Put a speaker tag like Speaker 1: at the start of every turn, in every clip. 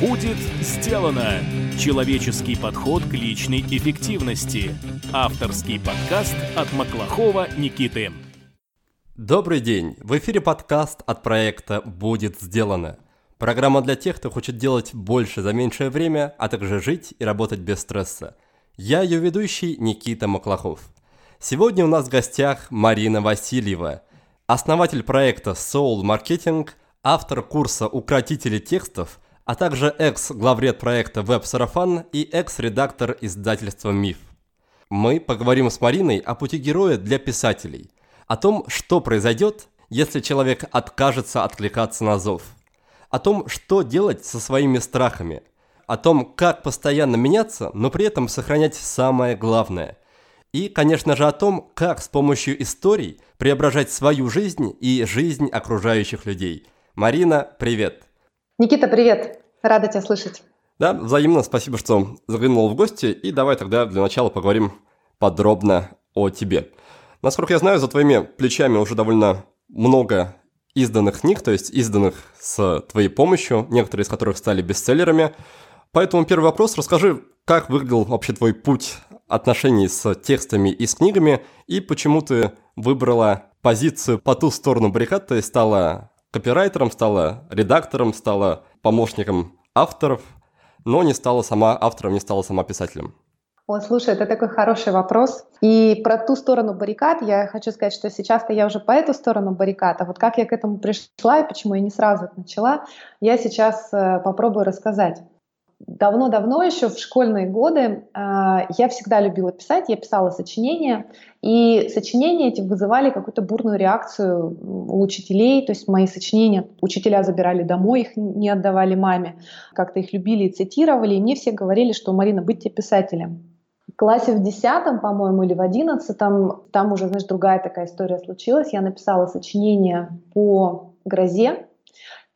Speaker 1: Будет сделано! Человеческий подход к личной эффективности. Авторский подкаст от Маклахова Никиты.
Speaker 2: Добрый день! В эфире подкаст от проекта «Будет сделано». Программа для тех, кто хочет делать больше за меньшее время, а также жить и работать без стресса. Я ее ведущий Никита Маклахов. Сегодня у нас в гостях Марина Васильева, основатель проекта Soul Marketing, автор курса «Укротители текстов», а также экс-главред проекта «Веб-сарафан» и экс-редактор издательства «Миф». Мы поговорим с Мариной о пути героя для писателей, о том, что произойдет, если человек откажется откликаться на зов, о том, что делать со своими страхами, о том, как постоянно меняться, но при этом сохранять самое главное – и, конечно же, о том, как с помощью историй преображать свою жизнь и жизнь окружающих людей. Марина, привет!
Speaker 3: Никита, привет! Рада тебя слышать.
Speaker 2: Да, взаимно спасибо, что заглянул в гости. И давай тогда для начала поговорим подробно о тебе. Насколько я знаю, за твоими плечами уже довольно много изданных книг, то есть изданных с твоей помощью, некоторые из которых стали бестселлерами. Поэтому первый вопрос, расскажи, как выглядел вообще твой путь отношений с текстами и с книгами, и почему ты выбрала позицию по ту сторону баррикад, то есть стала копирайтером, стала редактором, стала помощником авторов, но не стала сама автором, не стала сама писателем?
Speaker 3: Ой, слушай, это такой хороший вопрос. И про ту сторону баррикад я хочу сказать, что сейчас-то я уже по эту сторону баррикад, а вот как я к этому пришла и почему я не сразу начала, я сейчас э, попробую рассказать давно-давно еще в школьные годы э, я всегда любила писать, я писала сочинения, и сочинения эти вызывали какую-то бурную реакцию у учителей, то есть мои сочинения учителя забирали домой, их не отдавали маме, как-то их любили и цитировали, и мне все говорили, что Марина, будьте писателем. В классе в десятом, по-моему, или в одиннадцатом, там уже, знаешь, другая такая история случилась. Я написала сочинение по грозе,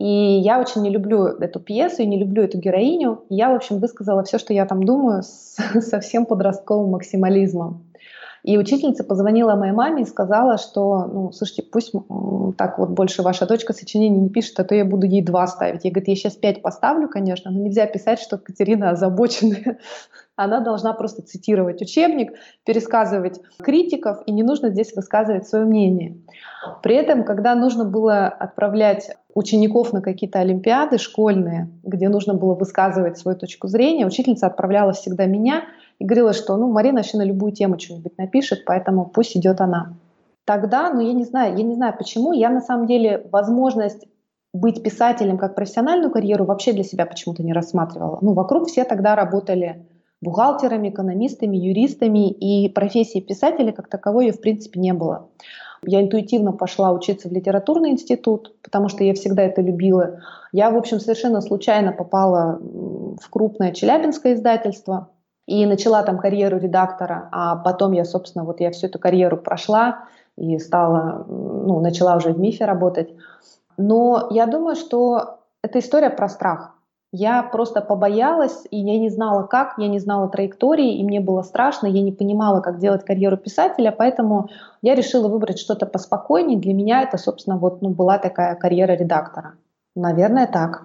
Speaker 3: и я очень не люблю эту пьесу и не люблю эту героиню. Я, в общем, высказала все, что я там думаю, с совсем подростковым максимализмом. И учительница позвонила моей маме и сказала, что, ну, слушайте, пусть так вот больше ваша дочка сочинений не пишет, а то я буду ей два ставить. Я, говорит, я сейчас пять поставлю, конечно, но нельзя писать, что Катерина озабоченная. Она должна просто цитировать учебник, пересказывать критиков, и не нужно здесь высказывать свое мнение. При этом, когда нужно было отправлять учеников на какие-то олимпиады школьные, где нужно было высказывать свою точку зрения, учительница отправляла всегда меня и говорила, что ну, Марина вообще на любую тему что-нибудь напишет, поэтому пусть идет она. Тогда, ну я не знаю, я не знаю почему, я на самом деле возможность быть писателем как профессиональную карьеру вообще для себя почему-то не рассматривала. Ну, вокруг все тогда работали бухгалтерами, экономистами, юристами, и профессии писателя как таковой ее в принципе не было. Я интуитивно пошла учиться в литературный институт, потому что я всегда это любила. Я, в общем, совершенно случайно попала в крупное челябинское издательство и начала там карьеру редактора, а потом я, собственно, вот я всю эту карьеру прошла и стала, ну, начала уже в МИФе работать. Но я думаю, что это история про страх. Я просто побоялась, и я не знала как, я не знала траектории, и мне было страшно, я не понимала, как делать карьеру писателя, поэтому я решила выбрать что-то поспокойнее. Для меня это, собственно, вот ну, была такая карьера редактора. Наверное, так.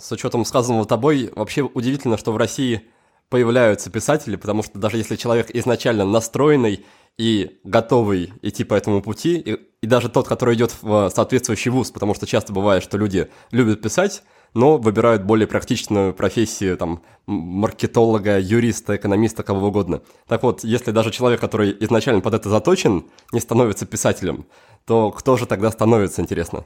Speaker 2: С учетом сказанного тобой, вообще удивительно, что в России появляются писатели, потому что даже если человек изначально настроенный и готовый идти по этому пути, и, и даже тот, который идет в соответствующий вуз, потому что часто бывает, что люди любят писать, но выбирают более практичную профессию, там, маркетолога, юриста, экономиста, кого угодно. Так вот, если даже человек, который изначально под это заточен, не становится писателем, то кто же тогда становится, интересно?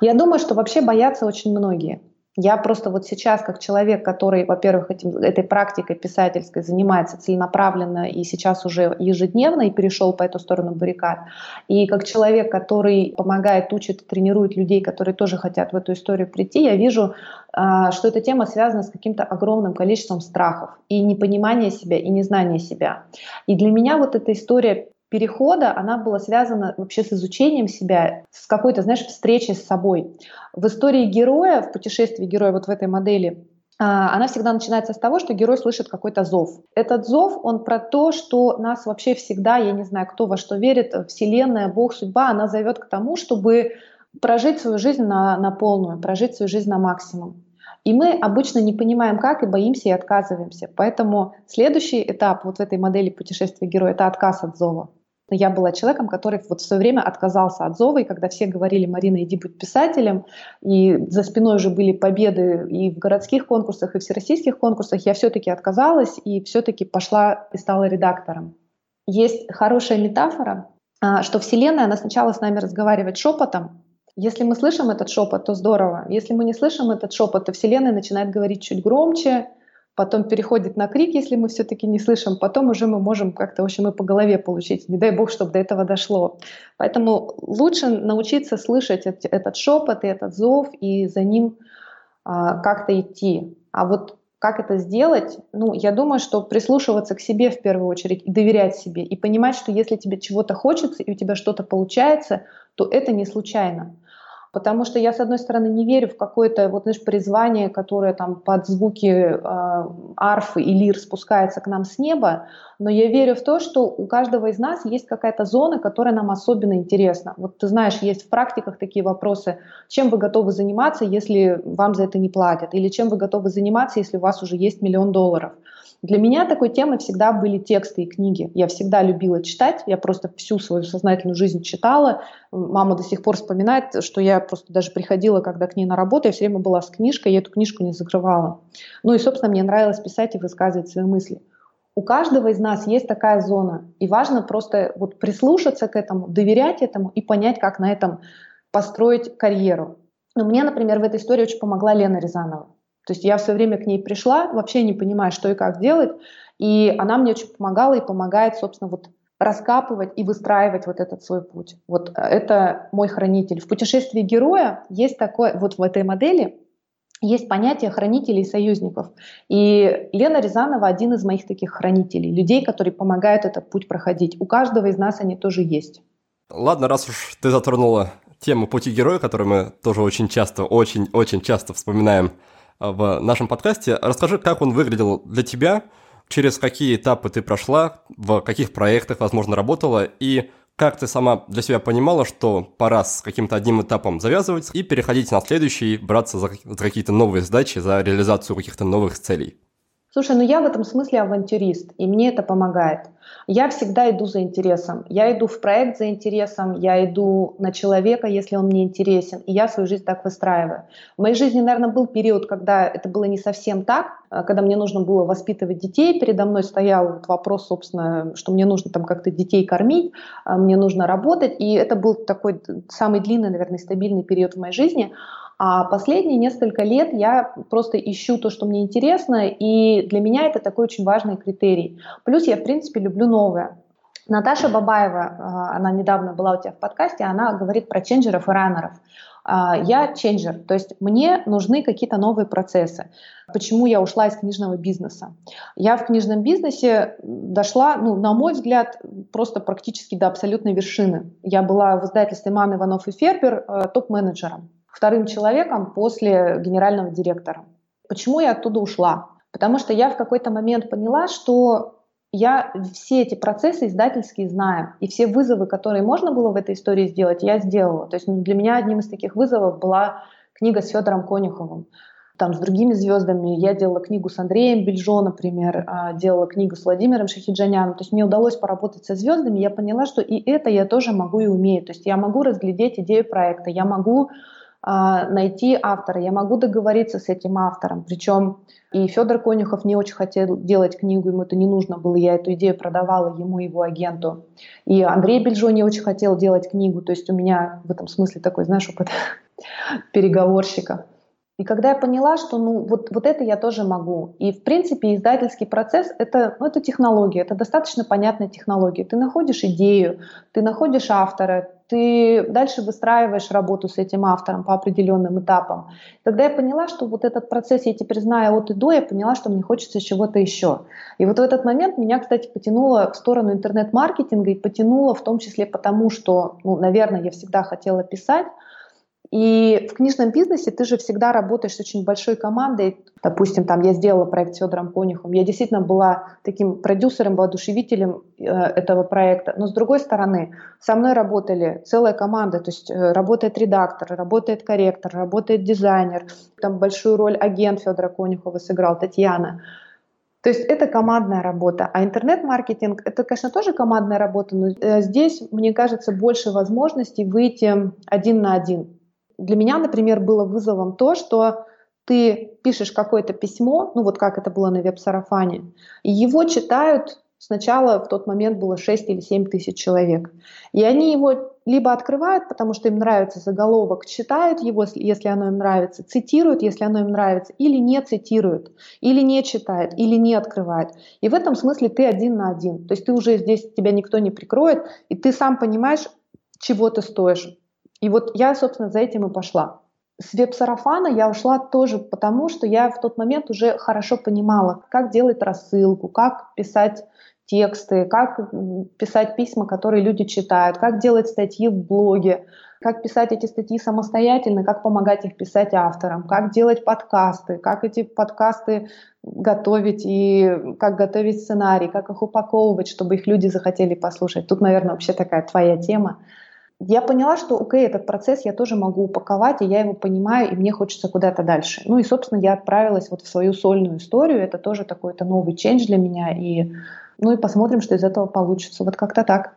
Speaker 3: Я думаю, что вообще боятся очень многие. Я просто вот сейчас, как человек, который, во-первых, этим, этой практикой писательской занимается целенаправленно и сейчас уже ежедневно и перешел по эту сторону баррикад, и как человек, который помогает, учит, тренирует людей, которые тоже хотят в эту историю прийти, я вижу, а, что эта тема связана с каким-то огромным количеством страхов и непонимания себя, и незнания себя. И для меня вот эта история перехода, она была связана вообще с изучением себя, с какой-то, знаешь, встречей с собой. В истории героя, в путешествии героя вот в этой модели, а, она всегда начинается с того, что герой слышит какой-то зов. Этот зов, он про то, что нас вообще всегда, я не знаю, кто во что верит, Вселенная, Бог, судьба, она зовет к тому, чтобы прожить свою жизнь на, на полную, прожить свою жизнь на максимум. И мы обычно не понимаем, как, и боимся, и отказываемся. Поэтому следующий этап вот в этой модели путешествия героя – это отказ от зова. Я была человеком, который вот в свое время отказался от зова, и когда все говорили, Марина, иди будь писателем, и за спиной уже были победы и в городских конкурсах, и в всероссийских конкурсах, я все-таки отказалась и все-таки пошла и стала редактором. Есть хорошая метафора, а, что Вселенная, она сначала с нами разговаривает шепотом, если мы слышим этот шепот, то здорово. Если мы не слышим этот шепот, то Вселенная начинает говорить чуть громче, потом переходит на крик, если мы все-таки не слышим, потом уже мы можем как-то, в общем, и по голове получить. Не дай бог, чтобы до этого дошло. Поэтому лучше научиться слышать этот шепот и этот зов, и за ним а, как-то идти. А вот как это сделать? Ну, я думаю, что прислушиваться к себе в первую очередь и доверять себе, и понимать, что если тебе чего-то хочется и у тебя что-то получается, то это не случайно. Потому что я, с одной стороны, не верю в какое-то, вот, знаешь, призвание, которое там под звуки э, арфы и лир спускается к нам с неба, но я верю в то, что у каждого из нас есть какая-то зона, которая нам особенно интересна. Вот ты знаешь, есть в практиках такие вопросы, чем вы готовы заниматься, если вам за это не платят, или чем вы готовы заниматься, если у вас уже есть миллион долларов. Для меня такой темой всегда были тексты и книги. Я всегда любила читать, я просто всю свою сознательную жизнь читала. Мама до сих пор вспоминает, что я просто даже приходила, когда к ней на работу, я все время была с книжкой, я эту книжку не закрывала. Ну и, собственно, мне нравилось писать и высказывать свои мысли. У каждого из нас есть такая зона, и важно просто вот прислушаться к этому, доверять этому и понять, как на этом построить карьеру. Но мне, например, в этой истории очень помогла Лена Рязанова. То есть я все время к ней пришла, вообще не понимая, что и как делать, и она мне очень помогала и помогает, собственно, вот раскапывать и выстраивать вот этот свой путь. Вот э, это мой хранитель. В путешествии героя есть такое, вот в этой модели есть понятие хранителей и союзников. И Лена Рязанова один из моих таких хранителей, людей, которые помогают этот путь проходить. У каждого из нас они тоже есть.
Speaker 2: Ладно, раз уж ты затронула тему пути героя, которую мы тоже очень часто, очень-очень часто вспоминаем а, в нашем подкасте. Расскажи, как он выглядел для тебя, через какие этапы ты прошла, в каких проектах, возможно, работала, и как ты сама для себя понимала, что пора с каким-то одним этапом завязывать и переходить на следующий, браться за, за какие-то новые задачи, за реализацию каких-то новых целей?
Speaker 3: Слушай, ну я в этом смысле авантюрист, и мне это помогает. Я всегда иду за интересом. Я иду в проект за интересом, я иду на человека, если он мне интересен, и я свою жизнь так выстраиваю. В моей жизни, наверное, был период, когда это было не совсем так, а когда мне нужно было воспитывать детей, передо мной стоял вот вопрос, собственно, что мне нужно там как-то детей кормить, а мне нужно работать, и это был такой самый длинный, наверное, стабильный период в моей жизни. А последние несколько лет я просто ищу то, что мне интересно, и для меня это такой очень важный критерий. Плюс я, в принципе, люблю новое. Наташа Бабаева, а, она недавно была у тебя в подкасте, она говорит про ченджеров и раннеров. А, я ченджер, то есть мне нужны какие-то новые процессы. Почему я ушла из книжного бизнеса? Я в книжном бизнесе дошла, ну, на мой взгляд, просто практически до абсолютной вершины. Я была в издательстве «Ман Иванов и Фербер» э, топ-менеджером вторым человеком после генерального директора. Почему я оттуда ушла? Потому что я в какой-то момент поняла, что я все эти процессы издательские знаю, и все вызовы, которые можно было в этой истории сделать, я сделала. То есть для меня одним из таких вызовов была книга с Федором Конюховым. Там с другими звездами я делала книгу с Андреем Бельжо, например, а, делала книгу с Владимиром Шахиджаняном. То есть мне удалось поработать со звездами, я поняла, что и это я тоже могу и умею. То есть я могу разглядеть идею проекта, я могу найти автора, я могу договориться с этим автором. Причем и Федор Конюхов не очень хотел делать книгу, ему это не нужно было, я эту идею продавала ему, его агенту. И Андрей Бельжо не очень хотел делать книгу, то есть у меня в этом смысле такой, знаешь, опыт переговорщика. И когда я поняла, что ну, вот, вот это я тоже могу. И, в принципе, издательский процесс это, ну, это технология, это достаточно понятная технология. Ты находишь идею, ты находишь автора, ты дальше выстраиваешь работу с этим автором по определенным этапам. Когда я поняла, что вот этот процесс я теперь знаю от и до, я поняла, что мне хочется чего-то еще. И вот в этот момент меня, кстати, потянуло в сторону интернет-маркетинга и потянуло в том числе потому, что, ну, наверное, я всегда хотела писать, И в книжном бизнесе ты же всегда работаешь с очень большой командой. Допустим, там я сделала проект с Федором Конюхом. Я действительно была таким продюсером, воодушевителем э, этого проекта. Но с другой стороны, со мной работали целая команда. То есть э, работает редактор, работает корректор, работает дизайнер. Там большую роль агент Федора Конюхова сыграл Татьяна. То есть это командная работа. А интернет-маркетинг — это, конечно, тоже командная работа, но э, здесь, мне кажется, больше возможностей выйти один на один. Для меня, например, было вызовом то, что ты пишешь какое-то письмо, ну вот как это было на веб-сарафане, и его читают Сначала в тот момент было 6 или 7 тысяч человек. И они его либо открывают, потому что им нравится заголовок, читают его, если оно им нравится, цитируют, если оно им нравится, или не цитируют, или не читают, или не открывают. И в этом смысле ты один на один. То есть ты уже здесь, тебя никто не прикроет, и ты сам понимаешь, чего ты стоишь. И вот я, собственно, за этим и пошла. С веб-сарафана я ушла тоже потому, что я в тот момент уже хорошо понимала, как делать рассылку, как писать тексты, как писать письма, которые люди читают, как делать статьи в блоге, как писать эти статьи самостоятельно, как помогать их писать авторам, как делать подкасты, как эти подкасты готовить и как готовить сценарий, как их упаковывать, чтобы их люди захотели послушать. Тут, наверное, вообще такая твоя тема. Я поняла, что, окей, этот процесс я тоже могу упаковать, и я его понимаю, и мне хочется куда-то дальше. Ну и, собственно, я отправилась вот в свою сольную историю. Это тоже такой-то новый чендж для меня, и ну и посмотрим, что из этого получится. Вот как-то так.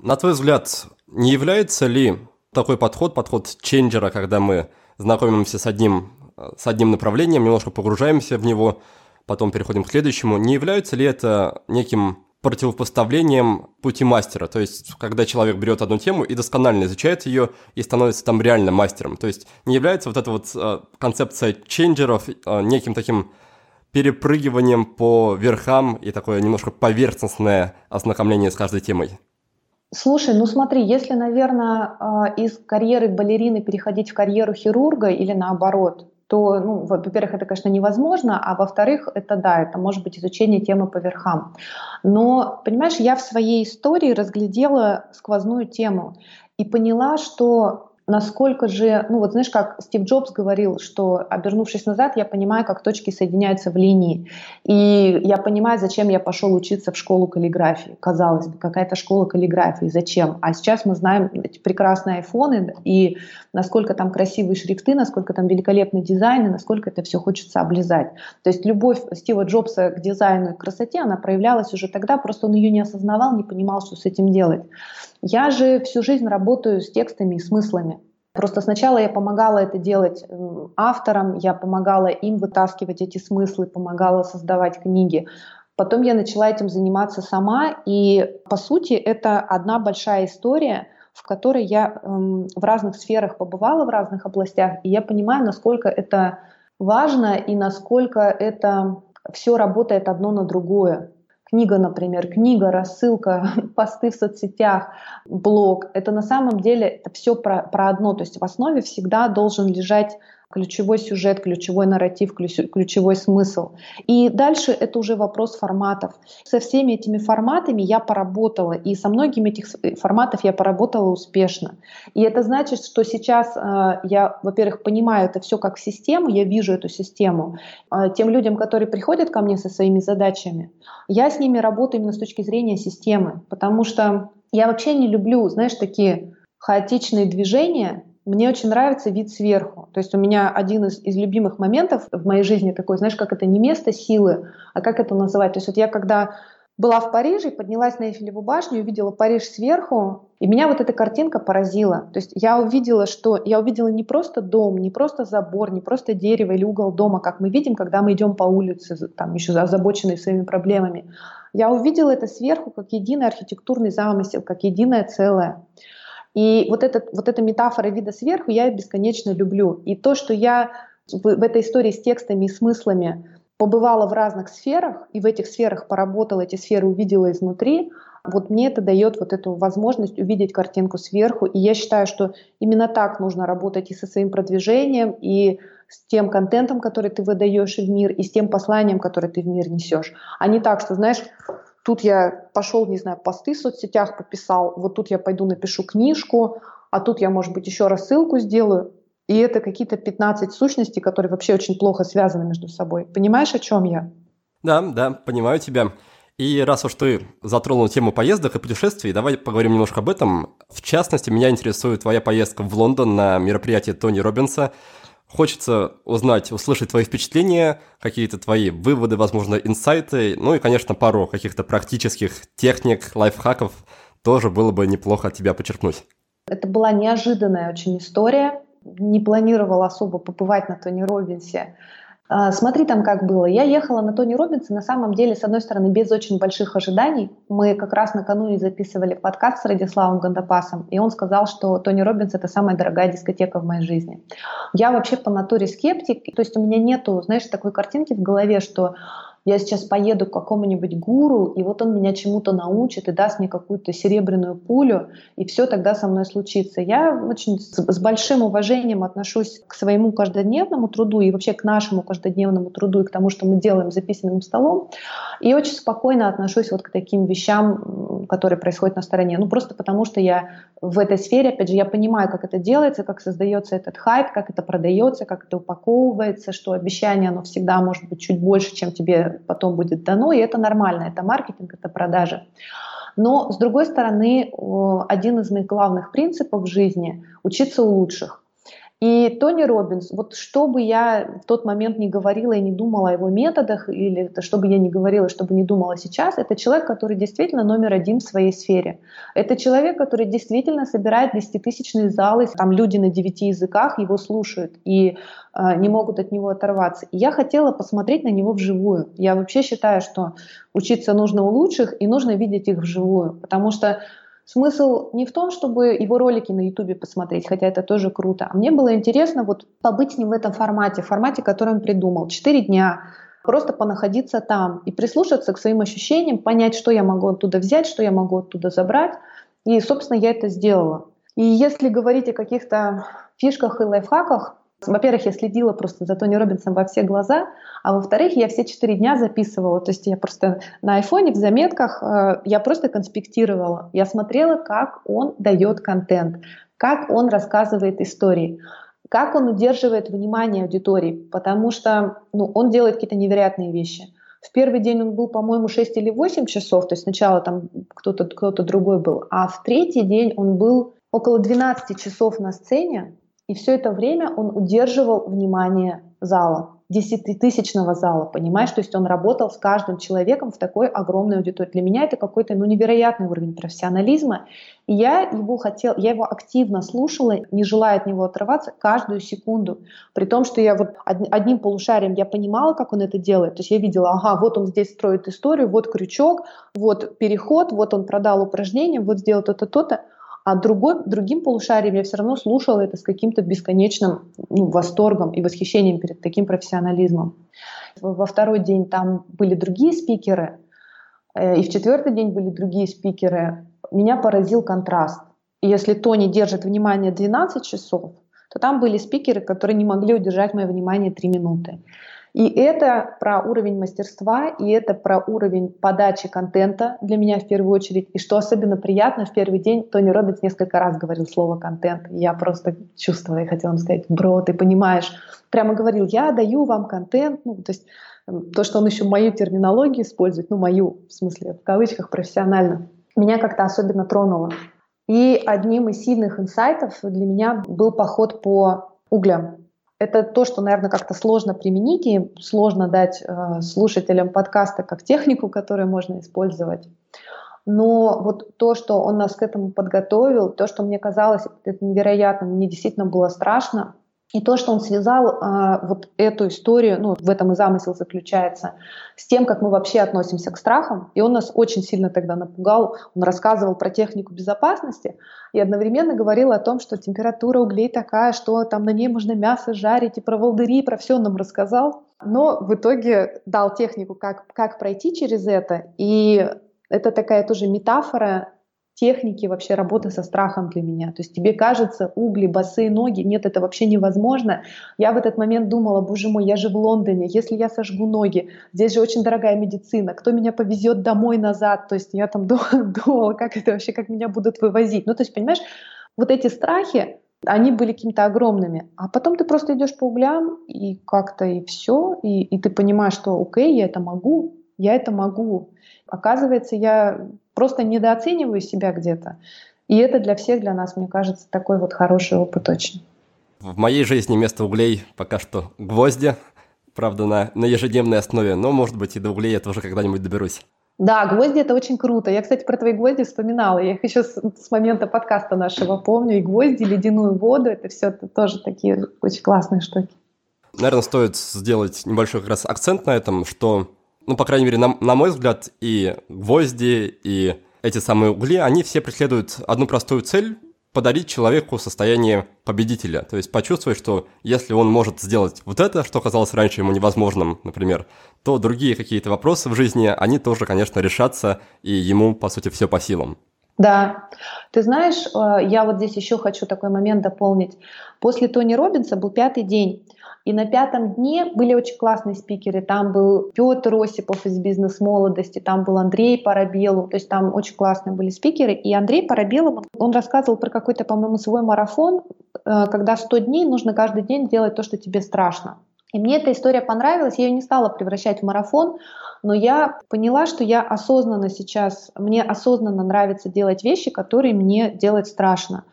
Speaker 2: На твой взгляд, не является ли такой подход, подход ченджера, когда мы знакомимся с одним, с одним направлением, немножко погружаемся в него, потом переходим к следующему, не является ли это неким противопоставлением пути мастера, то есть когда человек берет одну тему и досконально изучает ее и становится там реально мастером, то есть не является вот эта вот э, концепция ченджеров э, неким таким перепрыгиванием по верхам и такое немножко поверхностное ознакомление с каждой темой?
Speaker 3: Слушай, ну смотри, если, наверное, а, из карьеры балерины переходить в карьеру хирурга или наоборот, то, ну, во-первых, это, конечно, невозможно, а во-вторых, это да, это может быть изучение темы по верхам. Но, понимаешь, я в своей истории разглядела сквозную тему и поняла, что насколько же, ну вот знаешь, как Стив Джобс говорил, что обернувшись назад, я понимаю, как точки соединяются в линии. И я понимаю, зачем я пошел учиться в школу каллиграфии. Казалось бы, какая-то школа каллиграфии, зачем? А сейчас мы знаем эти прекрасные айфоны и насколько там красивые шрифты, насколько там великолепный дизайн и насколько это все хочется облизать. То есть любовь Стива Джобса к дизайну и красоте, она проявлялась уже тогда, просто он ее не осознавал, не понимал, что с этим делать. Я же всю жизнь работаю с текстами и смыслами. Просто сначала я помогала это делать авторам, я помогала им вытаскивать эти смыслы, помогала создавать книги. Потом я начала этим заниматься сама, и по сути это одна большая история, в которой я эм, в разных сферах побывала, в разных областях, и я понимаю, насколько это важно и насколько это все работает одно на другое книга, например, книга, рассылка, посты в соцсетях, блог, это на самом деле это все про, про одно. То есть в основе всегда должен лежать ключевой сюжет, ключевой нарратив, ключевой смысл. И дальше это уже вопрос форматов. Со всеми этими форматами я поработала, и со многими этих форматов я поработала успешно. И это значит, что сейчас э, я, во-первых, понимаю это все как систему, я вижу эту систему. Э, тем людям, которые приходят ко мне со своими задачами, я с ними работаю именно с точки зрения системы, потому что я вообще не люблю, знаешь, такие хаотичные движения, мне очень нравится вид сверху. То есть у меня один из, из любимых моментов в моей жизни такой, знаешь, как это не место силы, а как это называть. То есть вот я когда была в Париже, поднялась на Эйфелеву башню, увидела Париж сверху, и меня вот эта картинка поразила. То есть я увидела, что я увидела не просто дом, не просто забор, не просто дерево или угол дома, как мы видим, когда мы идем по улице, там еще озабоченные своими проблемами. Я увидела это сверху как единый архитектурный замысел, как единое целое. И вот, этот, вот эта метафора вида сверху я бесконечно люблю. И то, что я в, в этой истории с текстами и смыслами побывала в разных сферах, и в этих сферах поработала, эти сферы увидела изнутри, вот мне это дает вот эту возможность увидеть картинку сверху. И я считаю, что именно так нужно работать и со своим продвижением, и с тем контентом, который ты выдаешь в мир, и с тем посланием, которое ты в мир несешь. А не так, что, знаешь, Тут я пошел, не знаю, посты в соцсетях пописал, вот тут я пойду напишу книжку, а тут я, может быть, еще рассылку сделаю. И это какие-то 15 сущностей, которые вообще очень плохо связаны между собой. Понимаешь, о чем я?
Speaker 2: Да, да, понимаю тебя. И раз уж ты затронул тему поездок и путешествий, давай поговорим немножко об этом. В частности, меня интересует твоя поездка в Лондон на мероприятие Тони Робинса. Хочется узнать, услышать твои впечатления, какие-то твои выводы, возможно, инсайты, ну и, конечно, пару каких-то практических техник, лайфхаков тоже было бы неплохо от тебя почерпнуть.
Speaker 3: Это была неожиданная очень история. Не планировала особо побывать на Тони Робинсе. А, смотри там, как было. Я ехала на Тони Робинса, на самом деле, с одной стороны, без очень больших ожиданий. Мы как раз накануне записывали подкаст с Радиславом Гандапасом, и он сказал, что Тони Робинс — это самая дорогая дискотека в моей жизни. Я вообще по натуре скептик, то есть у меня нету, знаешь, такой картинки в голове, что я сейчас поеду к какому-нибудь гуру, и вот он меня чему-то научит и даст мне какую-то серебряную пулю, и все тогда со мной случится. Я очень с, большим уважением отношусь к своему каждодневному труду и вообще к нашему каждодневному труду и к тому, что мы делаем за письменным столом, и очень спокойно отношусь вот к таким вещам, которые происходят на стороне. Ну просто потому, что я в этой сфере, опять же, я понимаю, как это делается, как создается этот хайп, как это продается, как это упаковывается, что обещание, оно всегда может быть чуть больше, чем тебе потом будет дано, и это нормально, это маркетинг, это продажи. Но, с другой стороны, один из моих главных принципов в жизни – учиться у лучших. И Тони Робинс, вот что бы я в тот момент не говорила и не думала о его методах, или что бы я не говорила, что бы не думала сейчас, это человек, который действительно номер один в своей сфере. Это человек, который действительно собирает десятитысячные залы, там люди на девяти языках его слушают и э, не могут от него оторваться. И я хотела посмотреть на него вживую. Я вообще считаю, что учиться нужно у лучших и нужно видеть их вживую, потому что Смысл не в том, чтобы его ролики на Ютубе посмотреть, хотя это тоже круто, а мне было интересно вот побыть с ним в этом формате, в формате, который он придумал. Четыре дня, просто понаходиться там и прислушаться к своим ощущениям, понять, что я могу оттуда взять, что я могу оттуда забрать. И, собственно, я это сделала. И если говорить о каких-то фишках и лайфхаках, во-первых, я следила просто за Тони Робинсом во все глаза, а во-вторых, я все четыре дня записывала. То есть я просто на айфоне в заметках, э, я просто конспектировала. Я смотрела, как он дает контент, как он рассказывает истории, как он удерживает внимание аудитории, потому что ну, он делает какие-то невероятные вещи. В первый день он был, по-моему, 6 или 8 часов, то есть сначала там кто-то кто другой был, а в третий день он был около 12 часов на сцене, и все это время он удерживал внимание зала, десятитысячного зала, понимаешь? То есть он работал с каждым человеком в такой огромной аудитории. Для меня это какой-то ну, невероятный уровень профессионализма. И я его хотел, я его активно слушала, не желая от него отрываться каждую секунду. При том, что я вот одним полушарием я понимала, как он это делает. То есть я видела, ага, вот он здесь строит историю, вот крючок, вот переход, вот он продал упражнение, вот сделал то-то, то-то а другой, другим полушарием я все равно слушала это с каким-то бесконечным ну, восторгом и восхищением перед таким профессионализмом. Во второй день там были другие спикеры, э, и в четвертый день были другие спикеры. Меня поразил контраст. Если Тони держит внимание 12 часов, то там были спикеры, которые не могли удержать мое внимание 3 минуты. И это про уровень мастерства, и это про уровень подачи контента для меня в первую очередь. И что особенно приятно, в первый день Тони Робинс несколько раз говорил слово «контент». Я просто чувствовала и хотела ему сказать, бро, ты понимаешь, прямо говорил, я даю вам контент, ну, то есть то, что он еще мою терминологию использует, ну, мою, в смысле, в кавычках, профессионально, меня как-то особенно тронуло. И одним из сильных инсайтов для меня был поход по углям. Это то, что, наверное, как-то сложно применить и сложно дать э, слушателям подкаста как технику, которую можно использовать. Но вот то, что он нас к этому подготовил, то, что мне казалось это невероятно, мне действительно было страшно, и то, что он связал а, вот эту историю, ну, в этом и замысел заключается, с тем, как мы вообще относимся к страхам. И он нас очень сильно тогда напугал. Он рассказывал про технику безопасности и одновременно говорил о том, что температура углей такая, что там на ней можно мясо жарить, и про волдыри, и про все он нам рассказал. Но в итоге дал технику, как, как пройти через это. И это такая тоже метафора техники вообще работы со страхом для меня. То есть тебе кажется, угли, босые ноги, нет, это вообще невозможно. Я в этот момент думала, боже мой, я же в Лондоне, если я сожгу ноги, здесь же очень дорогая медицина, кто меня повезет домой назад? То есть я там думала, как это вообще, как меня будут вывозить. Ну, то есть, понимаешь, вот эти страхи, они были какими-то огромными. А потом ты просто идешь по углям, и как-то и все, и, и ты понимаешь, что окей, я это могу, я это могу. Оказывается, я просто недооцениваю себя где-то. И это для всех, для нас, мне кажется, такой вот хороший опыт очень.
Speaker 2: В моей жизни вместо углей пока что гвозди, правда, на, на ежедневной основе, но, может быть, и до углей я тоже когда-нибудь доберусь.
Speaker 3: Да, гвозди это очень круто. Я, кстати, про твои гвозди вспоминала. Я их еще с, с момента подкаста нашего помню. И гвозди, и ледяную воду, это все это тоже такие очень классные штуки.
Speaker 2: Наверное, стоит сделать небольшой как раз акцент на этом, что, ну, по крайней мере, на, на мой взгляд, и гвозди, и эти самые угли, они все преследуют одну простую цель подарить человеку состояние победителя. То есть почувствовать, что если он может сделать вот это, что казалось раньше ему невозможным, например, то другие какие-то вопросы в жизни, они тоже, конечно, решатся, и ему, по сути, все по силам.
Speaker 3: Да, ты знаешь, э, я вот здесь еще хочу такой момент дополнить. После Тони Робинса был пятый день. И на пятом дне были очень классные спикеры. Там был Петр Осипов из «Бизнес-молодости», там был Андрей Парабелов, то есть там очень классные были спикеры. И Андрей Парабелов, он рассказывал про какой-то, по-моему, свой марафон, э, когда 100 дней нужно каждый день делать то, что тебе страшно. И мне эта история понравилась, я ее не стала превращать в марафон, но я поняла, что я осознанно сейчас, мне осознанно нравится делать вещи, которые мне делать страшно.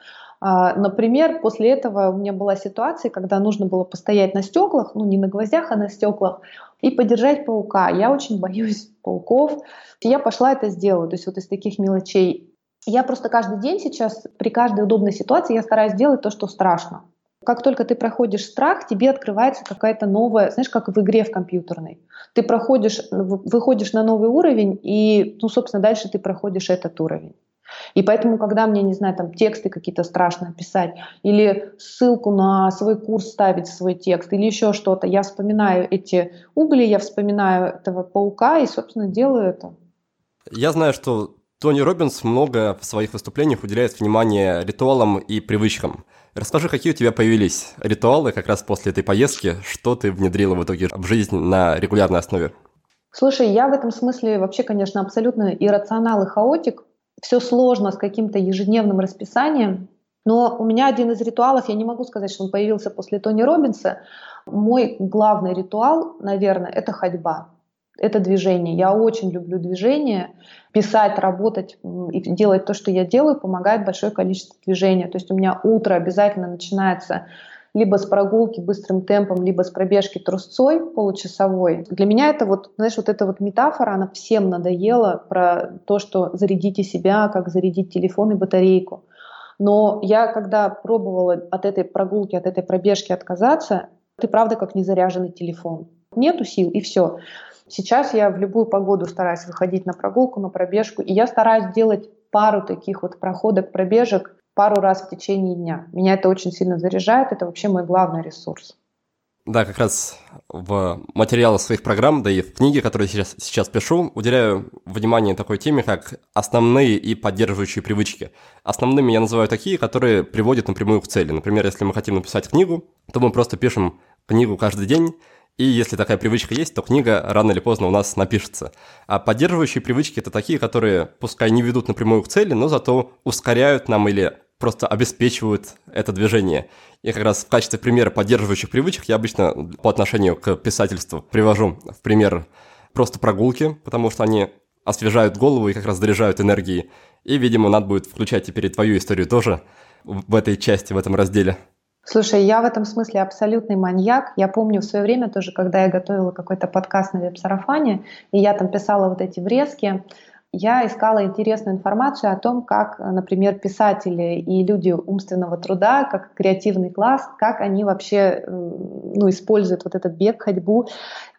Speaker 3: А, например, после этого у меня была ситуация, когда нужно было постоять на стеклах, ну не на гвоздях, а на стеклах, и подержать паука. Я очень боюсь пауков. И я пошла это сделаю. То есть вот из таких мелочей. Я просто каждый день сейчас, при каждой удобной ситуации, я стараюсь делать то, что страшно. Как только ты проходишь страх, тебе открывается какая-то новая, знаешь, как в игре в компьютерной. Ты проходишь, выходишь на новый уровень, и, ну, собственно, дальше ты проходишь этот уровень. И поэтому, когда мне, не знаю, там тексты какие-то страшно писать, или ссылку на свой курс ставить свой текст, или еще что-то, я вспоминаю эти угли, я вспоминаю этого паука и, собственно, делаю это.
Speaker 2: Я знаю, что Тони Робинс много в своих выступлениях уделяет внимание ритуалам и привычкам. Расскажи, какие у тебя появились ритуалы как раз после этой поездки, что ты внедрила в итоге в жизнь на регулярной основе?
Speaker 3: Слушай, я в этом смысле вообще, конечно, абсолютно иррационал и хаотик, все сложно с каким-то ежедневным расписанием. Но у меня один из ритуалов, я не могу сказать, что он появился после Тони Робинса. Мой главный ритуал, наверное, это ходьба. Это движение. Я очень люблю движение. Писать, работать и делать то, что я делаю, помогает большое количество движения. То есть у меня утро обязательно начинается либо с прогулки быстрым темпом, либо с пробежки трусцой получасовой. Для меня это вот, знаешь, вот эта вот метафора, она всем надоела про то, что зарядите себя, как зарядить телефон и батарейку. Но я, когда пробовала от этой прогулки, от этой пробежки отказаться, ты правда как незаряженный телефон. Нету сил, и все. Сейчас я в любую погоду стараюсь выходить на прогулку, на пробежку, и я стараюсь делать пару таких вот проходок, пробежек пару раз в течение дня. Меня это очень сильно заряжает, это вообще мой главный ресурс.
Speaker 2: Да, как раз в материалах своих программ, да и в книге, которую сейчас, сейчас пишу, уделяю внимание такой теме, как основные и поддерживающие привычки. Основными я называю такие, которые приводят напрямую к цели. Например, если мы хотим написать книгу, то мы просто пишем книгу каждый день, и если такая привычка есть, то книга рано или поздно у нас напишется. А поддерживающие привычки – это такие, которые пускай не ведут напрямую к цели, но зато ускоряют нам или просто обеспечивают это движение. И как раз в качестве примера поддерживающих привычек я обычно по отношению к писательству привожу в пример просто прогулки, потому что они освежают голову и как раз заряжают энергией. И, видимо, надо будет включать теперь и твою историю тоже в этой части, в этом разделе.
Speaker 3: Слушай, я в этом смысле абсолютный маньяк. Я помню в свое время тоже, когда я готовила какой-то подкаст на веб-сарафане, и я там писала вот эти врезки, я искала интересную информацию о том, как, например, писатели и люди умственного труда, как креативный класс, как они вообще ну, используют вот этот бег, ходьбу.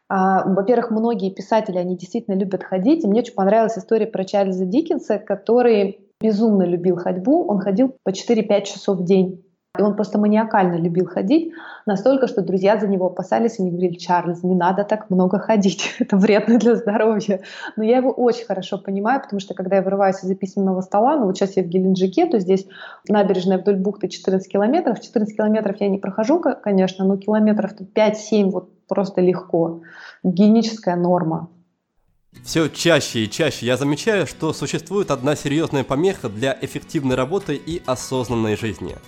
Speaker 3: А, во-первых, многие писатели, они действительно любят ходить. И мне очень понравилась история про Чарльза Диккенса, который безумно любил ходьбу. Он ходил по 4-5 часов в день. И он просто маниакально любил ходить, настолько, что друзья за него опасались и не говорили, Чарльз, не надо так много ходить, это вредно для здоровья. Но я его очень хорошо понимаю, потому что когда я вырываюсь из-за письменного стола, ну вот сейчас я в Геленджике, то здесь набережная вдоль бухты 14 километров, 14 километров я не прохожу, конечно, но километров 5-7 вот просто легко. Гигиеническая норма.
Speaker 2: Все чаще и чаще я замечаю, что существует одна серьезная помеха для эффективной работы и осознанной жизни –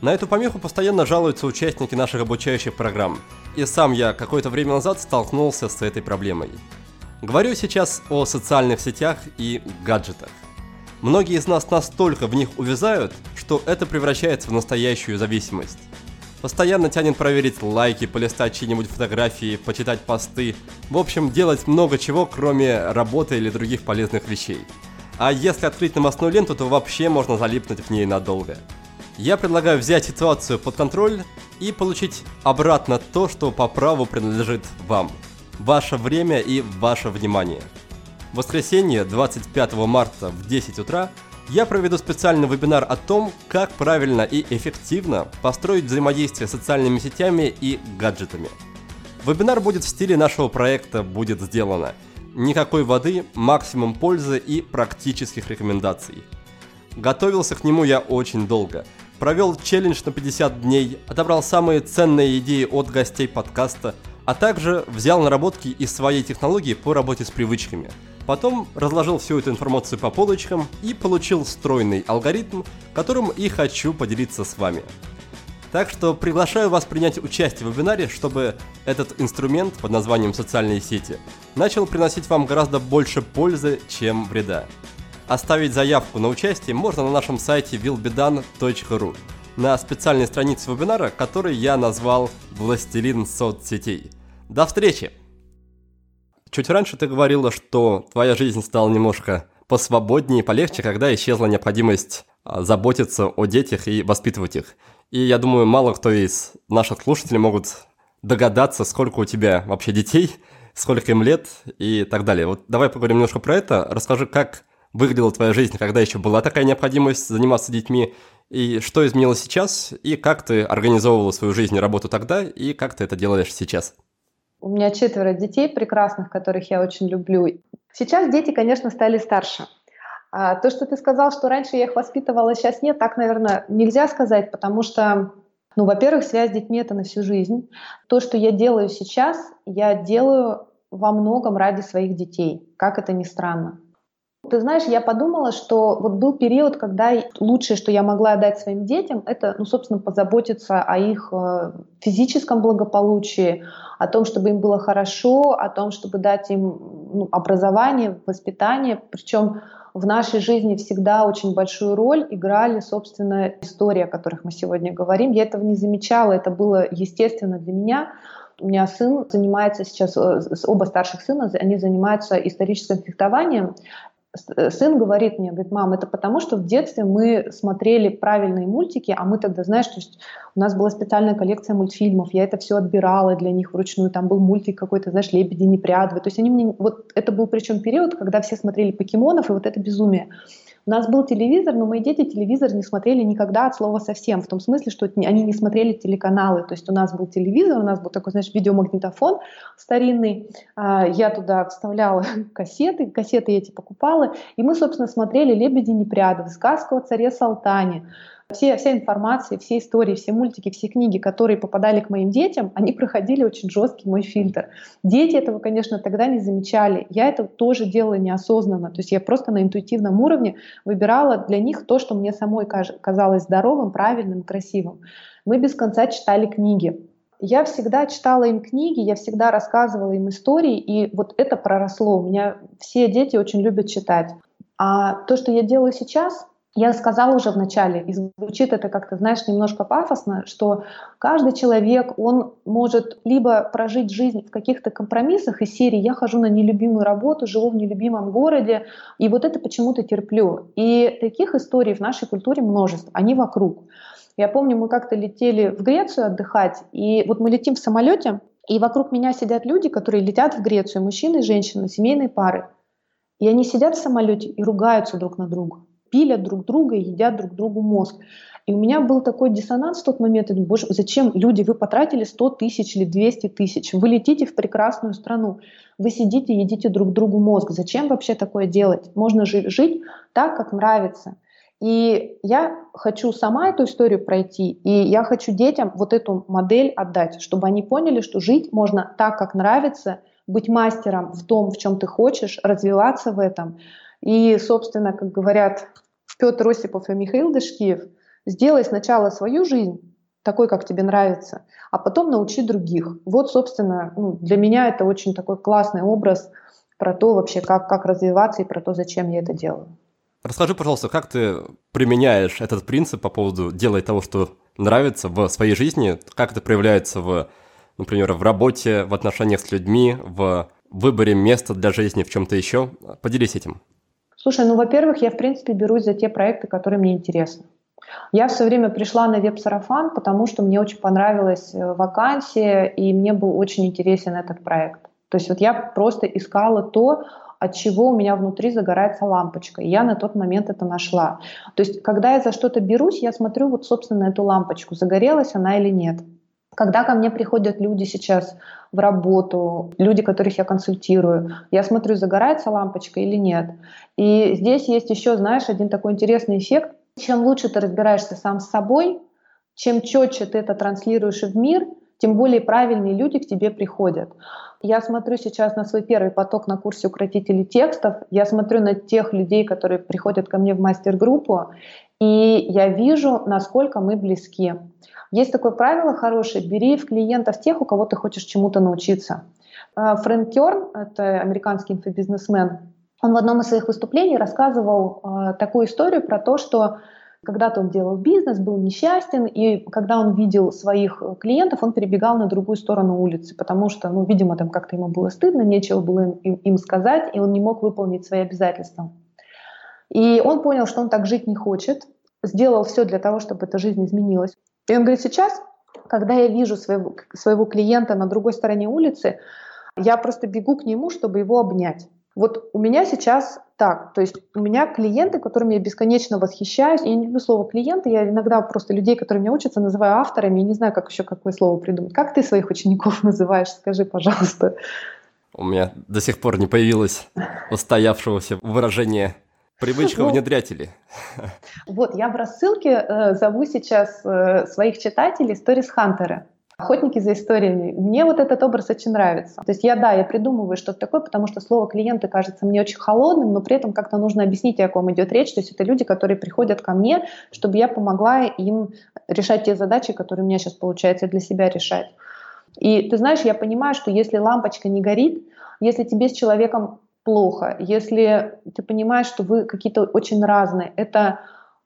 Speaker 2: На эту помеху постоянно жалуются участники наших обучающих программ, и сам я какое-то время назад столкнулся с этой проблемой. Говорю сейчас о социальных сетях и гаджетах. Многие из нас настолько в них увязают, что это превращается в настоящую зависимость. Постоянно тянет проверить лайки, полистать чьи-нибудь фотографии, почитать посты. В общем, делать много чего, кроме работы или других полезных вещей. А если открыть новостную ленту, то вообще можно залипнуть в ней надолго. Я предлагаю взять ситуацию под контроль и получить обратно то, что по праву принадлежит вам. Ваше время и ваше внимание. В воскресенье 25 марта в 10 утра я проведу специальный вебинар о том, как правильно и эффективно построить взаимодействие с социальными сетями и гаджетами. Вебинар будет в стиле нашего проекта «Будет сделано». Никакой воды, максимум пользы и практических рекомендаций. Готовился к нему я очень долго – провел челлендж на 50 дней, отобрал самые ценные идеи от гостей подкаста, а также взял наработки из своей технологии по работе с привычками. Потом разложил всю эту информацию по полочкам и получил стройный алгоритм, которым и хочу поделиться с вами. Так что приглашаю вас принять участие в вебинаре, чтобы этот инструмент под названием социальные сети начал приносить вам гораздо больше пользы, чем вреда. Оставить заявку на участие можно на нашем сайте willbedan.ru на специальной странице вебинара, который я назвал «Властелин соцсетей». До встречи! Чуть раньше ты говорила, что твоя жизнь стала немножко посвободнее полегче, когда исчезла необходимость а, заботиться о детях и воспитывать их. И я думаю, мало кто из наших слушателей могут догадаться, сколько у тебя вообще детей, сколько им лет и так далее. Вот давай поговорим немножко про это. Расскажи, как выглядела твоя жизнь, когда еще была такая необходимость заниматься детьми, и что изменилось сейчас, и как ты организовывала свою жизнь и работу тогда, и как ты это делаешь сейчас?
Speaker 3: У меня четверо детей прекрасных, которых я очень люблю. Сейчас дети, конечно, стали старше. А то, что ты сказал, что раньше я их воспитывала, сейчас нет, так, наверное, нельзя сказать, потому что, ну, во-первых, связь с детьми — это на всю жизнь. То, что я делаю сейчас, я делаю во многом ради своих детей, как это ни странно. Ты знаешь, я подумала, что вот был период, когда лучшее, что я могла дать своим детям, это, ну, собственно, позаботиться о их э, физическом благополучии, о том, чтобы им было хорошо, о том, чтобы дать им ну, образование, воспитание. Причем в нашей жизни всегда очень большую роль играли, собственно, истории, о которых мы сегодня говорим. Я этого не замечала, это было естественно для меня. У меня сын занимается сейчас, э, оба старших сына, они занимаются историческим фехтованием. Э, сын говорит мне, говорит, мам, это потому, что в детстве мы смотрели правильные мультики, а мы тогда, знаешь, то есть у нас была специальная коллекция мультфильмов, я это все отбирала для них вручную, там был мультик какой-то, знаешь, «Лебеди не прядвы», то есть они мне, вот это был причем период, когда все смотрели покемонов, и вот это безумие. У нас был телевизор, но мои дети телевизор не смотрели никогда от слова совсем, в том смысле, что они не смотрели телеканалы. То есть у нас был телевизор, у нас был такой, знаешь, видеомагнитофон старинный. А, я туда вставляла кассеты, кассеты эти покупала, и мы, собственно, смотрели «Лебеди не прядов», «Сказку о царе Салтане», все, вся информация, все истории, все мультики, все книги, которые попадали к моим детям, они проходили очень жесткий мой фильтр. Дети этого, конечно, тогда не замечали. Я это тоже делала неосознанно. То есть я просто на интуитивном уровне выбирала для них то, что мне самой казалось здоровым, правильным, красивым. Мы без конца читали книги. Я всегда читала им книги, я всегда рассказывала им истории, и вот это проросло. У меня все дети очень любят читать. А то, что я делаю сейчас, я сказала уже в начале, и звучит это как-то, знаешь, немножко пафосно, что каждый человек, он может либо прожить жизнь в каких-то компромиссах из серии «я хожу на нелюбимую работу, живу в нелюбимом городе», и вот это почему-то терплю. И таких историй в нашей культуре множество, они вокруг. Я помню, мы как-то летели в Грецию отдыхать, и вот мы летим в самолете, и вокруг меня сидят люди, которые летят в Грецию, мужчины и женщины, семейные пары. И они сидят в самолете и ругаются друг на друга пилят друг друга и едят друг другу мозг. И у меня был такой диссонанс в тот момент. Я думаю, боже, зачем люди, вы потратили 100 тысяч или 200 тысяч, вы летите в прекрасную страну, вы сидите едите друг другу мозг. Зачем вообще такое делать? Можно же жить так, как нравится. И я хочу сама эту историю пройти, и я хочу детям вот эту модель отдать, чтобы они поняли, что жить можно так, как нравится, быть мастером в том, в чем ты хочешь, развиваться в этом, и, собственно, как говорят Петр Осипов и Михаил Дашкиев, Сделай сначала свою жизнь такой, как тебе нравится, а потом научи других. Вот, собственно, ну, для меня это очень такой классный образ про то вообще, как, как развиваться и про то, зачем я это делаю.
Speaker 2: Расскажи, пожалуйста, как ты применяешь этот принцип по поводу «делай того, что нравится» в своей жизни? Как это проявляется в, например, в работе, в отношениях с людьми, в выборе места для жизни, в чем-то еще? Поделись этим.
Speaker 3: Слушай, ну, во-первых, я, в принципе, берусь за те проекты, которые мне интересны. Я все время пришла на веб-сарафан, потому что мне очень понравилась э, вакансия, и мне был очень интересен этот проект. То есть вот я просто искала то, от чего у меня внутри загорается лампочка. И я на тот момент это нашла. То есть, когда я за что-то берусь, я смотрю вот, собственно, эту лампочку, загорелась она или нет. Когда ко мне приходят люди сейчас в работу, люди, которых я консультирую, я смотрю, загорается лампочка или нет. И здесь есть еще, знаешь, один такой интересный эффект. Чем лучше ты разбираешься сам с собой, чем четче ты это транслируешь в мир, тем более правильные люди к тебе приходят. Я смотрю сейчас на свой первый поток на курсе укротителей текстов, я смотрю на тех людей, которые приходят ко мне в мастер-группу, и я вижу, насколько мы близки. Есть такое правило хорошее, бери в клиентов тех, у кого ты хочешь чему-то научиться. А, Фрэнк Керн, это американский инфобизнесмен, он в одном из своих выступлений рассказывал э, такую историю про то, что когда-то он делал бизнес, был несчастен, и когда он видел своих клиентов, он перебегал на другую сторону улицы, потому что, ну, видимо, там как-то ему было стыдно, нечего было им, им сказать, и он не мог выполнить свои обязательства. И он понял, что он так жить не хочет, сделал все для того, чтобы эта жизнь изменилась. И он говорит, сейчас, когда я вижу своего, своего клиента на другой стороне улицы, я просто бегу к нему, чтобы его обнять. Вот у меня сейчас так, то есть у меня клиенты, которыми я бесконечно восхищаюсь, я не люблю слово клиенты, я иногда просто людей, которые меня учатся, называю авторами, и не знаю, как еще какое слово придумать. Как ты своих учеников называешь, скажи, пожалуйста.
Speaker 2: У меня до сих пор не появилось устоявшегося выражения Привычка ну, внедрятелей.
Speaker 3: Вот, я в рассылке э, зову сейчас э, своих читателей сторис-хантеры охотники за историями. Мне вот этот образ очень нравится. То есть я, да, я придумываю что-то такое, потому что слово клиенты кажется мне очень холодным, но при этом как-то нужно объяснить, о ком идет речь. То есть это люди, которые приходят ко мне, чтобы я помогла им решать те задачи, которые у меня сейчас получается для себя решать. И ты знаешь, я понимаю, что если лампочка не горит, если тебе с человеком плохо, если ты понимаешь, что вы какие-то очень разные, это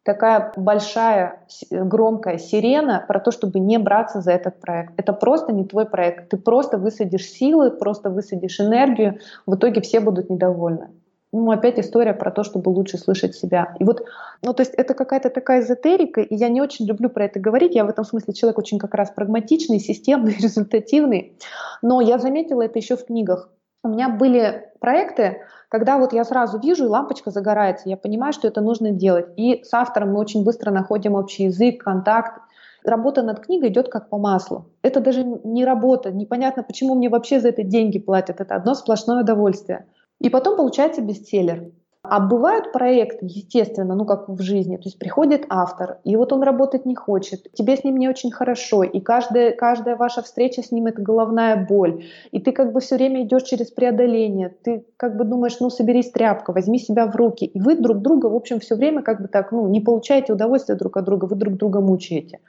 Speaker 3: такая большая громкая сирена про то, чтобы не браться за этот проект. Это просто не твой проект. Ты просто высадишь силы, просто высадишь энергию, в итоге все будут недовольны. Ну, опять история про то, чтобы лучше слышать себя. И вот, ну, то есть это какая-то такая эзотерика, и я не очень люблю про это говорить. Я в этом смысле человек очень как раз прагматичный, системный, результативный. Но я заметила это еще в книгах. У меня были проекты, когда вот я сразу вижу, и лампочка загорается, я понимаю, что это нужно делать. И с автором мы очень быстро находим общий язык, контакт. Работа над книгой идет как по маслу. Это даже не работа, непонятно, почему мне вообще за это деньги платят. Это одно сплошное удовольствие. И потом получается бестселлер. А бывают проекты, естественно, ну как в жизни, то есть приходит автор, и вот он работать не хочет, тебе с ним не очень хорошо, и каждая, каждая ваша встреча с ним — это головная боль, и ты как бы все время идешь через преодоление, ты как бы думаешь, ну соберись тряпка, возьми себя в руки, и вы друг друга, в общем, все время как бы так, ну не получаете удовольствия друг от друга, вы друг друга мучаете.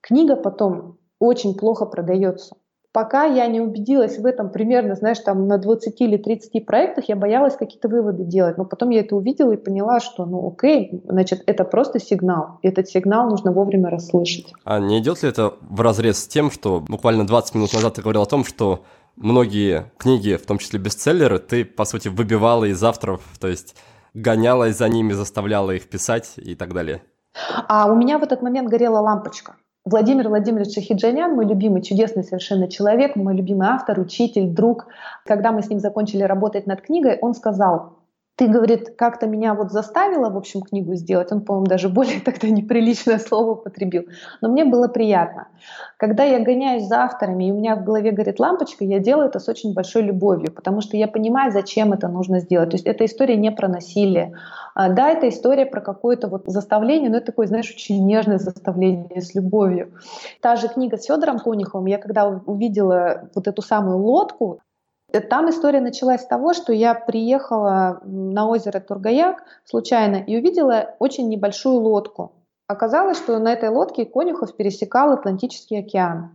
Speaker 3: Книга потом очень плохо продается. Пока я не убедилась в этом примерно, знаешь, там на 20 или 30 проектах, я боялась какие-то выводы делать. Но потом я это увидела и поняла, что, ну окей, значит, это просто сигнал. И этот сигнал нужно вовремя расслышать.
Speaker 2: А не идет ли это в разрез с тем, что буквально 20 минут назад ты говорил о том, что многие книги, в том числе бестселлеры, ты, по сути, выбивала из авторов, то есть гонялась за ними, заставляла их писать и так далее?
Speaker 3: А у меня в этот момент горела лампочка. Владимир Владимирович Шахиджанян, мой любимый, чудесный совершенно человек, мой любимый автор, учитель, друг. Когда мы с ним закончили работать над книгой, он сказал, ты, говорит, как-то меня вот заставила, в общем, книгу сделать. Он, по-моему, даже более тогда неприличное слово употребил. Но мне было приятно. Когда я гоняюсь за авторами, и у меня в голове горит лампочка, я делаю это с очень большой любовью, потому что я понимаю, зачем это нужно сделать. То есть эта история не про насилие. А, да, это история про какое-то вот заставление, но это такое, знаешь, очень нежное заставление с любовью. Та же книга с Федором Кониховым, я когда увидела вот эту самую лодку, там история началась с того, что я приехала на озеро Тургаяк случайно и увидела очень небольшую лодку. Оказалось, что на этой лодке Конюхов пересекал Атлантический океан.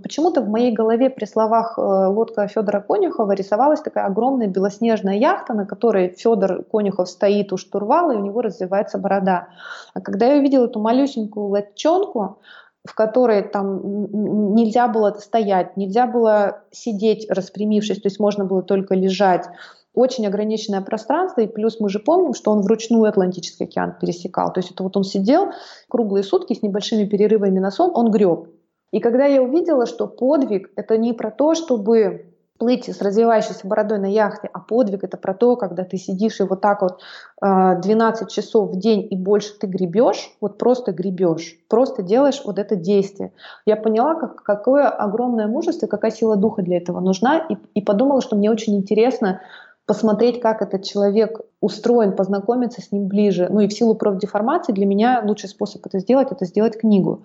Speaker 3: Почему-то в моей голове при словах э, лодка Федора Конюхова рисовалась такая огромная белоснежная яхта, на которой Федор Конюхов стоит у штурвала, и у него развивается борода. А когда я увидела эту малюсенькую лодчонку, в которой там нельзя было стоять, нельзя было сидеть распрямившись, то есть можно было только лежать, очень ограниченное пространство, и плюс мы же помним, что он вручную Атлантический океан пересекал. То есть это вот он сидел круглые сутки с небольшими перерывами на сон, он греб. И когда я увидела, что подвиг — это не про то, чтобы плыть с развивающейся бородой на яхте, а подвиг это про то, когда ты сидишь и вот так вот 12 э, часов в день и больше ты гребешь, вот просто гребешь, просто делаешь вот это действие. Я поняла, как, какое огромное мужество, какая сила духа для этого нужна, и, и подумала, что мне очень интересно посмотреть, как этот человек устроен, познакомиться с ним ближе. Ну и в силу профдеформации для меня лучший способ это сделать – это сделать книгу.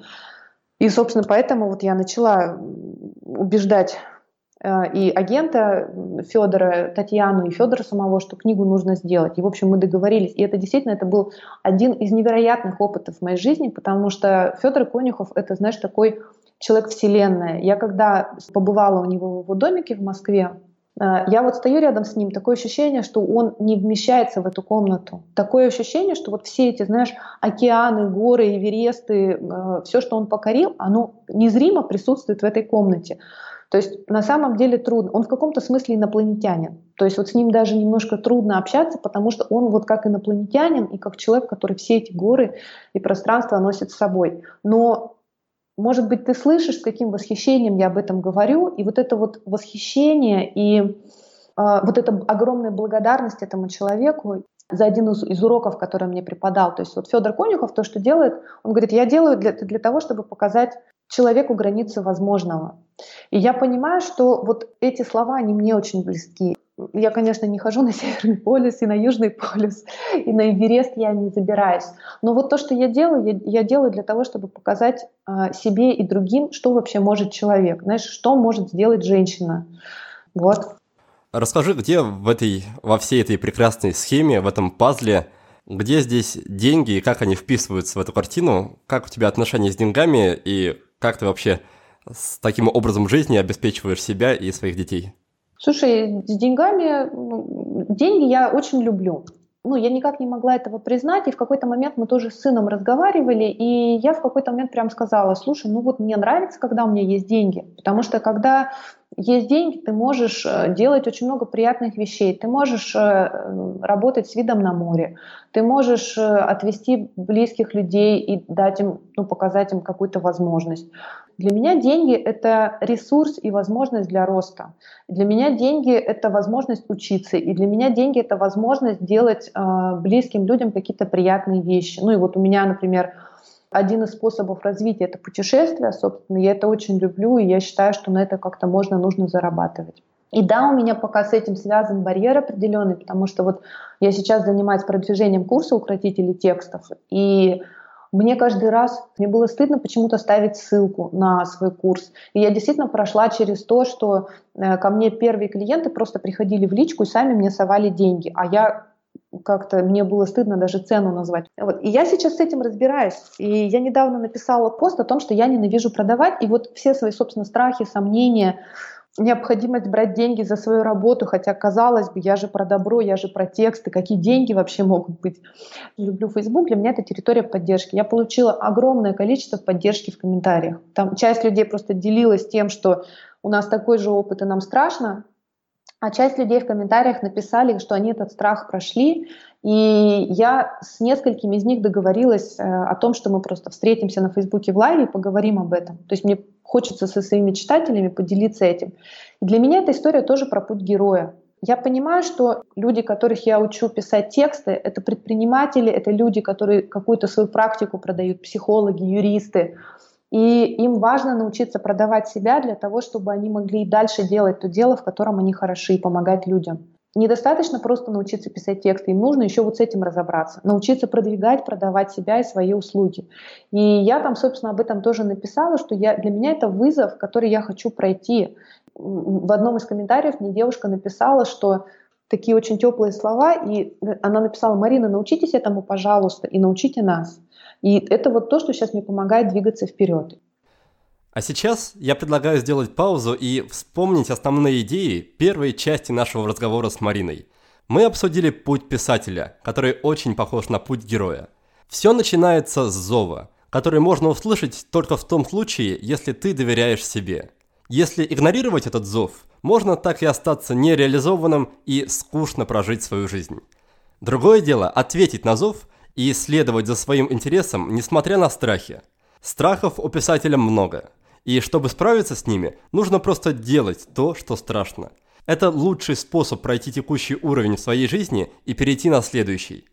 Speaker 3: И, собственно, поэтому вот я начала убеждать и агента Федора, Татьяну и Федора самого, что книгу нужно сделать. И, в общем, мы договорились. И это действительно это был один из невероятных опытов в моей жизни, потому что Федор Конюхов — это, знаешь, такой человек вселенная. Я когда побывала у него в его домике в Москве, а, я вот стою рядом с ним, такое ощущение, что он не вмещается в эту комнату. Такое ощущение, что вот все эти, знаешь, океаны, горы, Эвересты, э, все, что он покорил, оно незримо присутствует в этой комнате. То есть на самом деле трудно. Он в каком-то смысле инопланетянин. То есть вот с ним даже немножко трудно общаться, потому что он вот как инопланетянин и как человек, который все эти горы и пространство носит с собой. Но может быть, ты слышишь, с каким восхищением я об этом говорю, и вот это вот восхищение и э, вот эта огромная благодарность этому человеку за один из, из уроков, который мне преподал. То есть вот Федор Конюхов то, что делает, он говорит, я делаю для, для того, чтобы показать человеку границы возможного. И я понимаю, что вот эти слова, они мне очень близки. Я, конечно, не хожу на Северный полюс и на Южный полюс, и на Эверест я не забираюсь. Но вот то, что я делаю, я, я делаю для того, чтобы показать э, себе и другим, что вообще может человек, знаешь, что может сделать женщина. Вот.
Speaker 2: Расскажи, где в этой, во всей этой прекрасной схеме, в этом пазле, где здесь деньги и как они вписываются в эту картину, как у тебя отношения с деньгами и как ты вообще с таким образом жизни обеспечиваешь себя и своих детей?
Speaker 3: Слушай, с деньгами, деньги я очень люблю. Ну, я никак не могла этого признать, и в какой-то момент мы тоже с сыном разговаривали, и я в какой-то момент прям сказала, слушай, ну вот мне нравится, когда у меня есть деньги, потому что когда есть деньги, ты можешь э, делать очень много приятных вещей. Ты можешь э, работать с видом на море. Ты можешь э, отвести близких людей и дать им, ну, показать им какую-то возможность. Для меня деньги – это ресурс и возможность для роста. Для меня деньги – это возможность учиться. И для меня деньги – это возможность делать близким людям какие-то приятные вещи. Ну и вот у меня, например, один из способов развития это путешествие, собственно, я это очень люблю, и я считаю, что на это как-то можно, нужно зарабатывать. И да, у меня пока с этим связан барьер определенный, потому что вот я сейчас занимаюсь продвижением курса укротителей текстов, и мне каждый раз, мне было стыдно почему-то ставить ссылку на свой курс. И я действительно прошла через то, что э, ко мне первые клиенты просто приходили в личку и сами мне совали деньги. А я как-то мне было стыдно даже цену назвать. Вот. И я сейчас с этим разбираюсь. И я недавно написала пост о том, что я ненавижу продавать. И вот все свои, собственно, страхи, сомнения, необходимость брать деньги за свою работу, хотя, казалось бы, я же про добро, я же про тексты, какие деньги вообще могут быть. Люблю Facebook, для меня это территория поддержки. Я получила огромное количество поддержки в комментариях. Там часть людей просто делилась тем, что у нас такой же опыт, и нам страшно, а часть людей в комментариях написали, что они этот страх прошли, и я с несколькими из них договорилась э, о том, что мы просто встретимся на Фейсбуке в лайве и поговорим об этом. То есть мне хочется со своими читателями поделиться этим. И для меня эта история тоже про путь героя. Я понимаю, что люди, которых я учу писать тексты, это предприниматели, это люди, которые какую-то свою практику продают, психологи, юристы, и им важно научиться продавать себя для того, чтобы они могли и дальше делать то дело, в котором они хороши, и помогать людям. Недостаточно просто научиться писать тексты, им нужно еще вот с этим разобраться, научиться продвигать, продавать себя и свои услуги. И я там, собственно, об этом тоже написала, что я, для меня это вызов, который я хочу пройти. В одном из комментариев мне девушка написала, что такие очень теплые слова, и она написала, Марина, научитесь этому, пожалуйста, и научите нас. И это вот то, что сейчас мне помогает двигаться вперед.
Speaker 2: А сейчас я предлагаю сделать паузу и вспомнить основные идеи первой части нашего разговора с Мариной. Мы обсудили путь писателя, который очень похож на путь героя. Все начинается с зова, который можно услышать только в том случае, если ты доверяешь себе. Если игнорировать этот зов, можно так и остаться нереализованным и скучно прожить свою жизнь. Другое дело ответить на зов и следовать за своим интересом, несмотря на страхи. Страхов у писателя много – и чтобы справиться с ними, нужно просто делать то, что страшно. Это лучший способ пройти текущий уровень в своей жизни и перейти на следующий.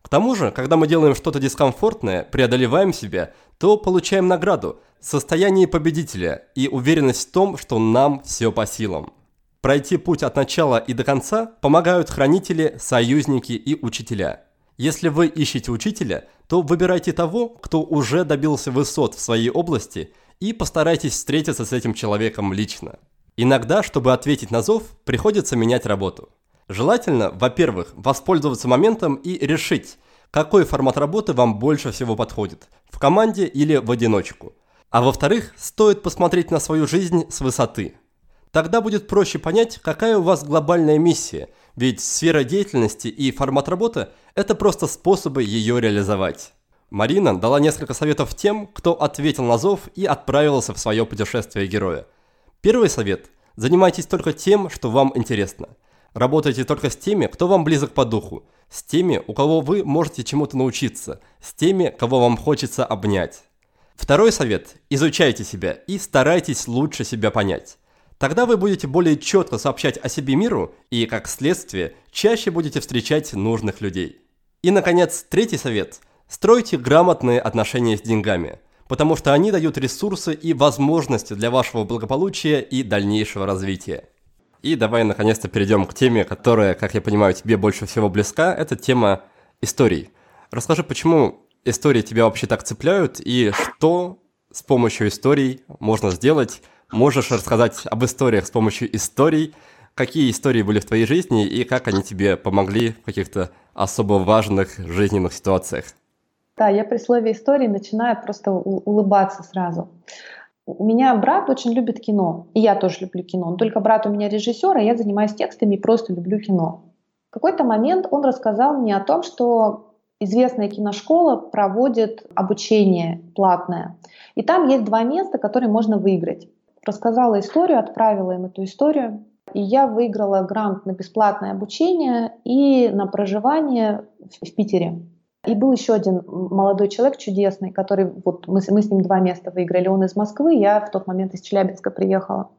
Speaker 2: К тому же, когда мы делаем что-то дискомфортное, преодолеваем себя, то получаем награду, состояние победителя и уверенность в том, что нам все по силам. Пройти путь от начала и до конца помогают хранители, союзники и учителя. Если вы ищете учителя, то выбирайте того, кто уже добился высот в своей области – и постарайтесь встретиться с этим человеком лично. Иногда, чтобы ответить на зов, приходится менять работу. Желательно, во-первых, воспользоваться моментом и решить, какой формат работы вам больше всего подходит – в команде или в одиночку. А во-вторых, стоит посмотреть на свою жизнь с высоты. Тогда будет проще понять, какая у вас глобальная миссия, ведь сфера деятельности и формат работы – это просто способы ее реализовать. Марина дала несколько советов тем, кто ответил на зов и отправился в свое путешествие героя. Первый совет – занимайтесь только тем, что вам интересно. Работайте только с теми, кто вам близок по духу, с теми, у кого вы можете чему-то научиться, с теми, кого вам хочется обнять. Второй совет – изучайте себя и старайтесь лучше себя понять. Тогда вы будете более четко сообщать о себе миру и, как следствие, чаще будете встречать нужных людей. И, наконец, третий совет – Стройте грамотные отношения с деньгами, потому что они дают ресурсы и возможности для вашего благополучия и дальнейшего развития. И давай наконец-то перейдем к теме, которая, как я понимаю, тебе больше всего близка. Это тема историй. Расскажи, почему истории тебя вообще так цепляют и что с помощью историй можно сделать. Можешь рассказать об историях с помощью историй, какие истории были в твоей жизни и как они тебе помогли в каких-то особо важных жизненных ситуациях.
Speaker 3: Да, я при слове истории начинаю просто улыбаться сразу. У меня брат очень любит кино, и я тоже люблю кино. Но только брат у меня режиссер, а я занимаюсь текстами и просто люблю кино. В какой-то момент он рассказал мне о том, что известная киношкола проводит обучение платное. И там есть два места, которые можно выиграть. Рассказала историю, отправила им эту историю. И я выиграла грант на бесплатное обучение и на проживание в Питере. И был еще один молодой человек чудесный, который вот мы, мы с ним два места выиграли. Он из Москвы, я в тот момент из Челябинска приехала.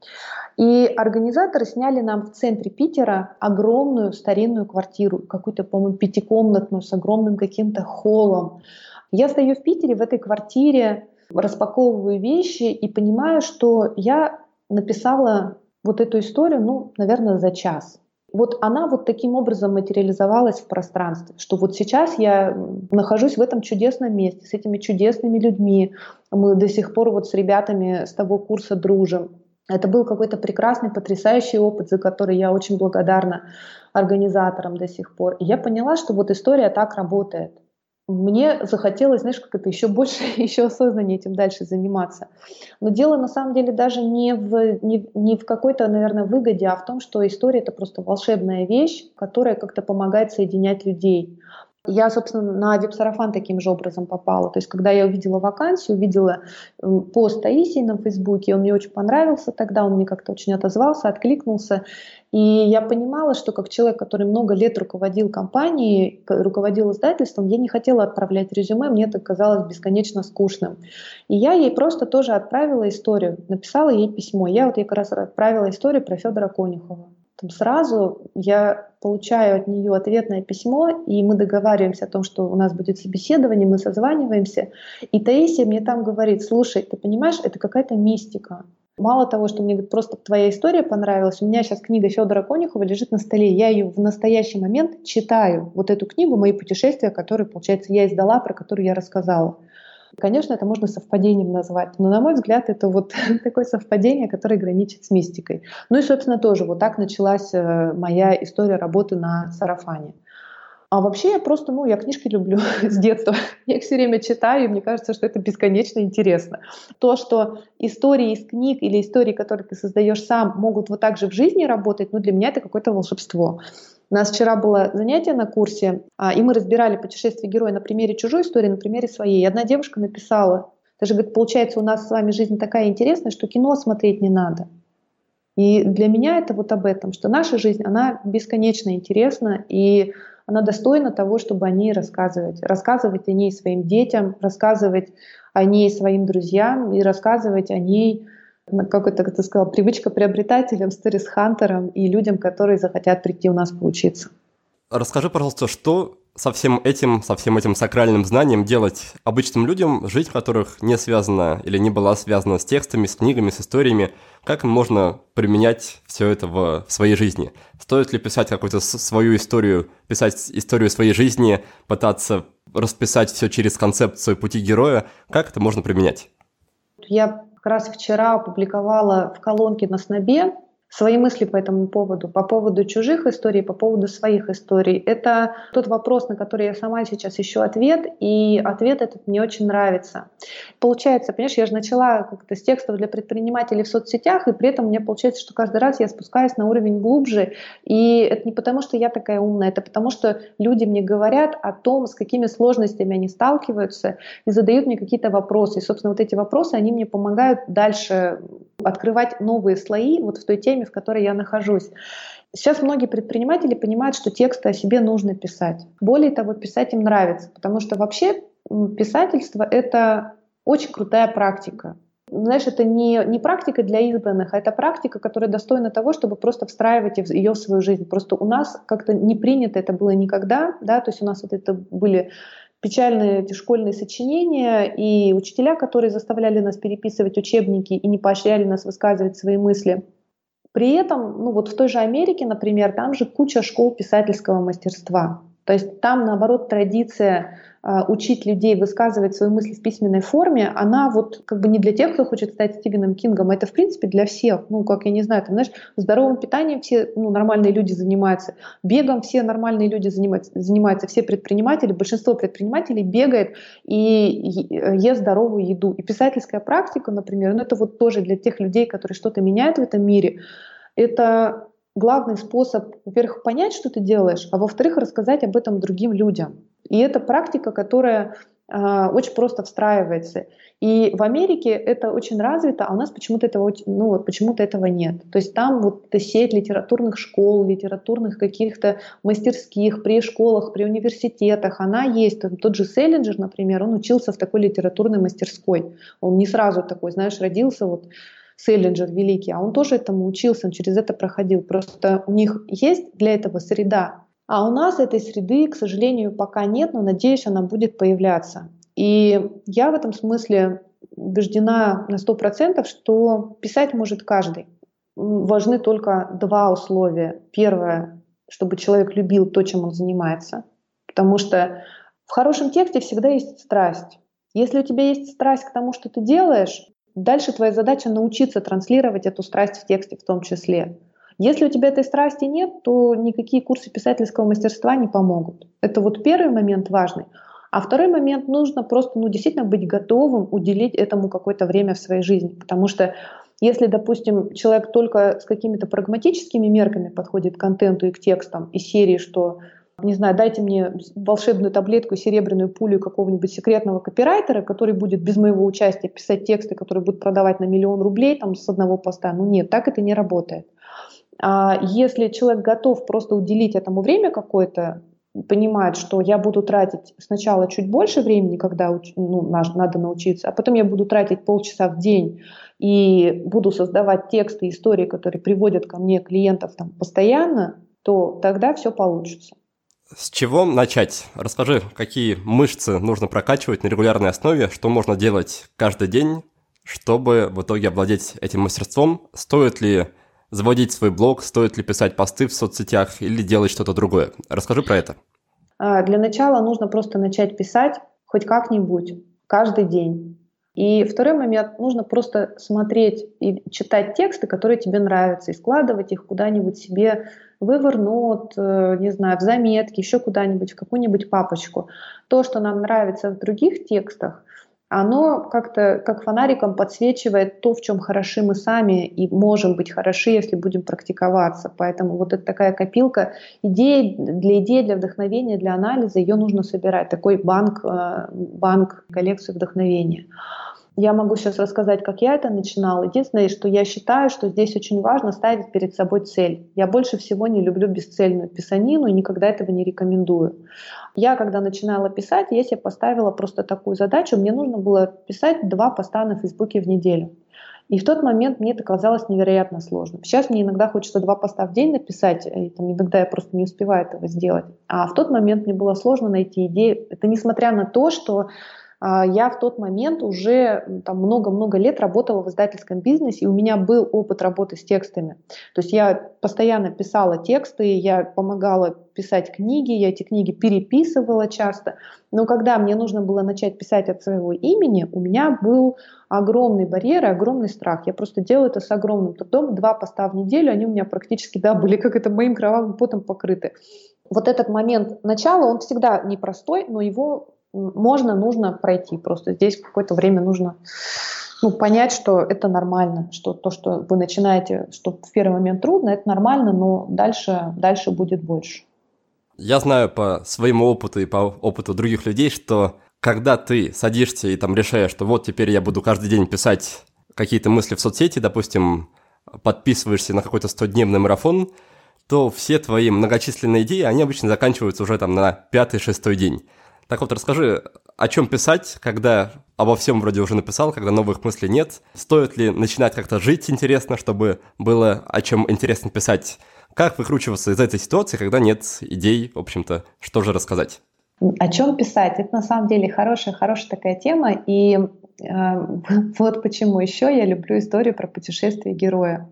Speaker 3: И организаторы сняли нам в центре Питера огромную старинную квартиру, какую-то, по-моему, пятикомнатную с огромным каким-то холлом. Я стою в Питере в этой квартире, распаковываю вещи и понимаю, что я написала вот эту историю, ну, наверное, за час вот она вот таким образом материализовалась в пространстве, что вот сейчас я нахожусь в этом чудесном месте с этими чудесными людьми. Мы до сих пор вот с ребятами с того курса дружим. Это был какой-то прекрасный, потрясающий опыт, за который я очень благодарна организаторам до сих пор. И я поняла, что вот история так работает мне захотелось, знаешь, как это еще больше, еще осознаннее этим дальше заниматься. Но дело на самом деле даже не в, не, не в какой-то, наверное, выгоде, а в том, что история это просто волшебная вещь, которая как-то помогает соединять людей. Я, собственно, на веб-сарафан таким же образом попала. То есть, когда я увидела вакансию, увидела пост Таисии на Фейсбуке, он мне очень понравился тогда, он мне как-то очень отозвался, откликнулся. И я понимала, что как человек, который много лет руководил компанией, руководил издательством, я не хотела отправлять резюме, мне это казалось бесконечно скучным. И я ей просто тоже отправила историю, написала ей письмо. Я вот ей как раз отправила историю про Федора Конюхова. Там сразу я получаю от нее ответное письмо, и мы договариваемся о том, что у нас будет собеседование, мы созваниваемся. И Таисия мне там говорит, слушай, ты понимаешь, это какая-то мистика. Мало того, что мне просто твоя история понравилась, у меня сейчас книга Федора Конюхова лежит на столе, я ее в настоящий момент читаю, вот эту книгу «Мои путешествия», которую, получается, я издала, про которую я рассказала. Конечно, это можно совпадением назвать, но, на мой взгляд, это вот такое совпадение, которое граничит с мистикой. Ну и, собственно, тоже вот так началась э, моя история работы на сарафане. А вообще я просто, ну, я книжки люблю с детства. Я их все время читаю, и мне кажется, что это бесконечно интересно. То, что истории из книг или истории, которые ты создаешь сам, могут вот так же в жизни работать, ну, для меня это какое-то волшебство. У нас вчера было занятие на курсе, а, и мы разбирали путешествие героя на примере чужой истории, на примере своей. И одна девушка написала, даже говорит, получается, у нас с вами жизнь такая интересная, что кино смотреть не надо. И для меня это вот об этом, что наша жизнь, она бесконечно интересна, и она достойна того, чтобы о ней рассказывать. Рассказывать о ней своим детям, рассказывать о ней своим друзьям и рассказывать о ней, как это ты сказал, привычка приобретателям, сторис-хантерам и людям, которые захотят прийти у нас поучиться.
Speaker 2: Расскажи, пожалуйста, что со всем этим, со всем этим сакральным знанием делать обычным людям, жизнь которых не связана или не была связана с текстами, с книгами, с историями, как можно применять все это в своей жизни? Стоит ли писать какую-то свою историю, писать историю своей жизни, пытаться расписать все через концепцию пути героя? Как это можно применять?
Speaker 3: Я как раз вчера опубликовала в колонке на Снобе свои мысли по этому поводу, по поводу чужих историй, по поводу своих историй. Это тот вопрос, на который я сама сейчас ищу ответ, и ответ этот мне очень нравится. Получается, понимаешь, я же начала как-то с текстов для предпринимателей в соцсетях, и при этом мне получается, что каждый раз я спускаюсь на уровень глубже, и это не потому, что я такая умная, это потому, что люди мне говорят о том, с какими сложностями они сталкиваются, и задают мне какие-то вопросы. И, собственно, вот эти вопросы, они мне помогают дальше открывать новые слои вот в той теме, в которой я нахожусь. Сейчас многие предприниматели понимают, что тексты о себе нужно писать. Более того, писать им нравится, потому что вообще писательство — это очень крутая практика. Знаешь, это не, не практика для избранных, а это практика, которая достойна того, чтобы просто встраивать ее в свою жизнь. Просто у нас как-то не принято это было никогда, да, то есть у нас вот это были печальные эти школьные сочинения и учителя, которые заставляли нас переписывать учебники и не поощряли нас высказывать свои мысли. При этом, ну вот в той же Америке, например, там же куча школ писательского мастерства. То есть там, наоборот, традиция учить людей высказывать свои мысли в письменной форме, она вот как бы не для тех, кто хочет стать Стивеном Кингом, это в принципе для всех. Ну, как я не знаю, там, знаешь, здоровым питанием все ну, нормальные люди занимаются, бегом все нормальные люди занимаются, занимаются, все предприниматели, большинство предпринимателей бегает и ест здоровую еду. И писательская практика, например, ну, это вот тоже для тех людей, которые что-то меняют в этом мире, это главный способ, во-первых, понять, что ты делаешь, а во-вторых, рассказать об этом другим людям. И это практика, которая э, очень просто встраивается. И в Америке это очень развито, а у нас почему-то этого, ну, вот почему-то этого нет. То есть там вот эта сеть литературных школ, литературных каких-то мастерских при школах, при университетах, она есть. Тот же Селлинджер, например, он учился в такой литературной мастерской. Он не сразу такой, знаешь, родился вот Селлинджер великий, а он тоже этому учился, он через это проходил. Просто у них есть для этого среда, а у нас этой среды, к сожалению, пока нет, но надеюсь, она будет появляться. И я в этом смысле убеждена на 100%, что писать может каждый. Важны только два условия. Первое, чтобы человек любил то, чем он занимается. Потому что в хорошем тексте всегда есть страсть. Если у тебя есть страсть к тому, что ты делаешь, Дальше твоя задача научиться транслировать эту страсть в тексте в том числе. Если у тебя этой страсти нет, то никакие курсы писательского мастерства не помогут. Это вот первый момент важный. А второй момент нужно просто ну, действительно быть готовым уделить этому какое-то время в своей жизни. Потому что если, допустим, человек только с какими-то прагматическими мерками подходит к контенту и к текстам из серии, что не знаю, дайте мне волшебную таблетку, серебряную пулю какого-нибудь секретного копирайтера, который будет без моего участия писать тексты, которые будут продавать на миллион рублей там, с одного поста. Ну нет, так это не работает. А если человек готов просто уделить этому время какое-то, понимает, что я буду тратить сначала чуть больше времени, когда ну, надо научиться, а потом я буду тратить полчаса в день и буду создавать тексты, истории, которые приводят ко мне клиентов там, постоянно, то тогда все получится.
Speaker 2: С чего начать? Расскажи, какие мышцы нужно прокачивать на регулярной основе, что можно делать каждый день, чтобы в итоге овладеть этим мастерством. Стоит ли заводить свой блог, стоит ли писать посты в соцсетях или делать что-то другое? Расскажи про это.
Speaker 3: А, для начала нужно просто начать писать хоть как-нибудь каждый день. И второй момент, нужно просто смотреть и читать тексты, которые тебе нравятся, и складывать их куда-нибудь себе в Evernote, э, не знаю, в заметки, еще куда-нибудь, в какую-нибудь папочку. То, что нам нравится в других текстах, оно как-то как фонариком подсвечивает то, в чем хороши мы сами и можем быть хороши, если будем практиковаться. Поэтому вот это такая копилка идей, для идей, для вдохновения, для анализа, ее нужно собирать. Такой банк, э, банк коллекцию вдохновения. Я могу сейчас рассказать, как я это начинала. Единственное, что я считаю, что здесь очень важно ставить перед собой цель. Я больше всего не люблю бесцельную писанину и никогда этого не рекомендую. Я, когда начинала писать, я себе поставила просто такую задачу. Мне нужно было писать два поста на Фейсбуке в неделю. И в тот момент мне это казалось невероятно сложным. Сейчас мне иногда хочется два поста в день написать, и там, иногда я просто не успеваю этого сделать. А в тот момент мне было сложно найти идеи. Это несмотря на то, что я в тот момент уже много-много лет работала в издательском бизнесе, и у меня был опыт работы с текстами. То есть я постоянно писала тексты, я помогала писать книги, я эти книги переписывала часто. Но когда мне нужно было начать писать от своего имени, у меня был огромный барьер и огромный страх. Я просто делаю это с огромным трудом. Два поста в неделю, они у меня практически да, были как это моим кровавым потом покрыты. Вот этот момент начала, он всегда непростой, но его можно, нужно пройти. Просто здесь какое-то время нужно ну, понять, что это нормально, что то, что вы начинаете, что в первый момент трудно, это нормально, но дальше, дальше будет больше.
Speaker 2: Я знаю по своему опыту и по опыту других людей, что когда ты садишься и там решаешь, что вот теперь я буду каждый день писать какие-то мысли в соцсети, допустим, подписываешься на какой-то 100-дневный марафон, то все твои многочисленные идеи, они обычно заканчиваются уже там на пятый-шестой день. Так вот, расскажи, о чем писать, когда обо всем вроде уже написал, когда новых мыслей нет? Стоит ли начинать как-то жить интересно, чтобы было о чем интересно писать? Как выкручиваться из этой ситуации, когда нет идей, в общем-то, что же рассказать?
Speaker 3: О чем писать? Это на самом деле хорошая, хорошая такая тема. И э, вот почему еще я люблю историю про путешествие героя.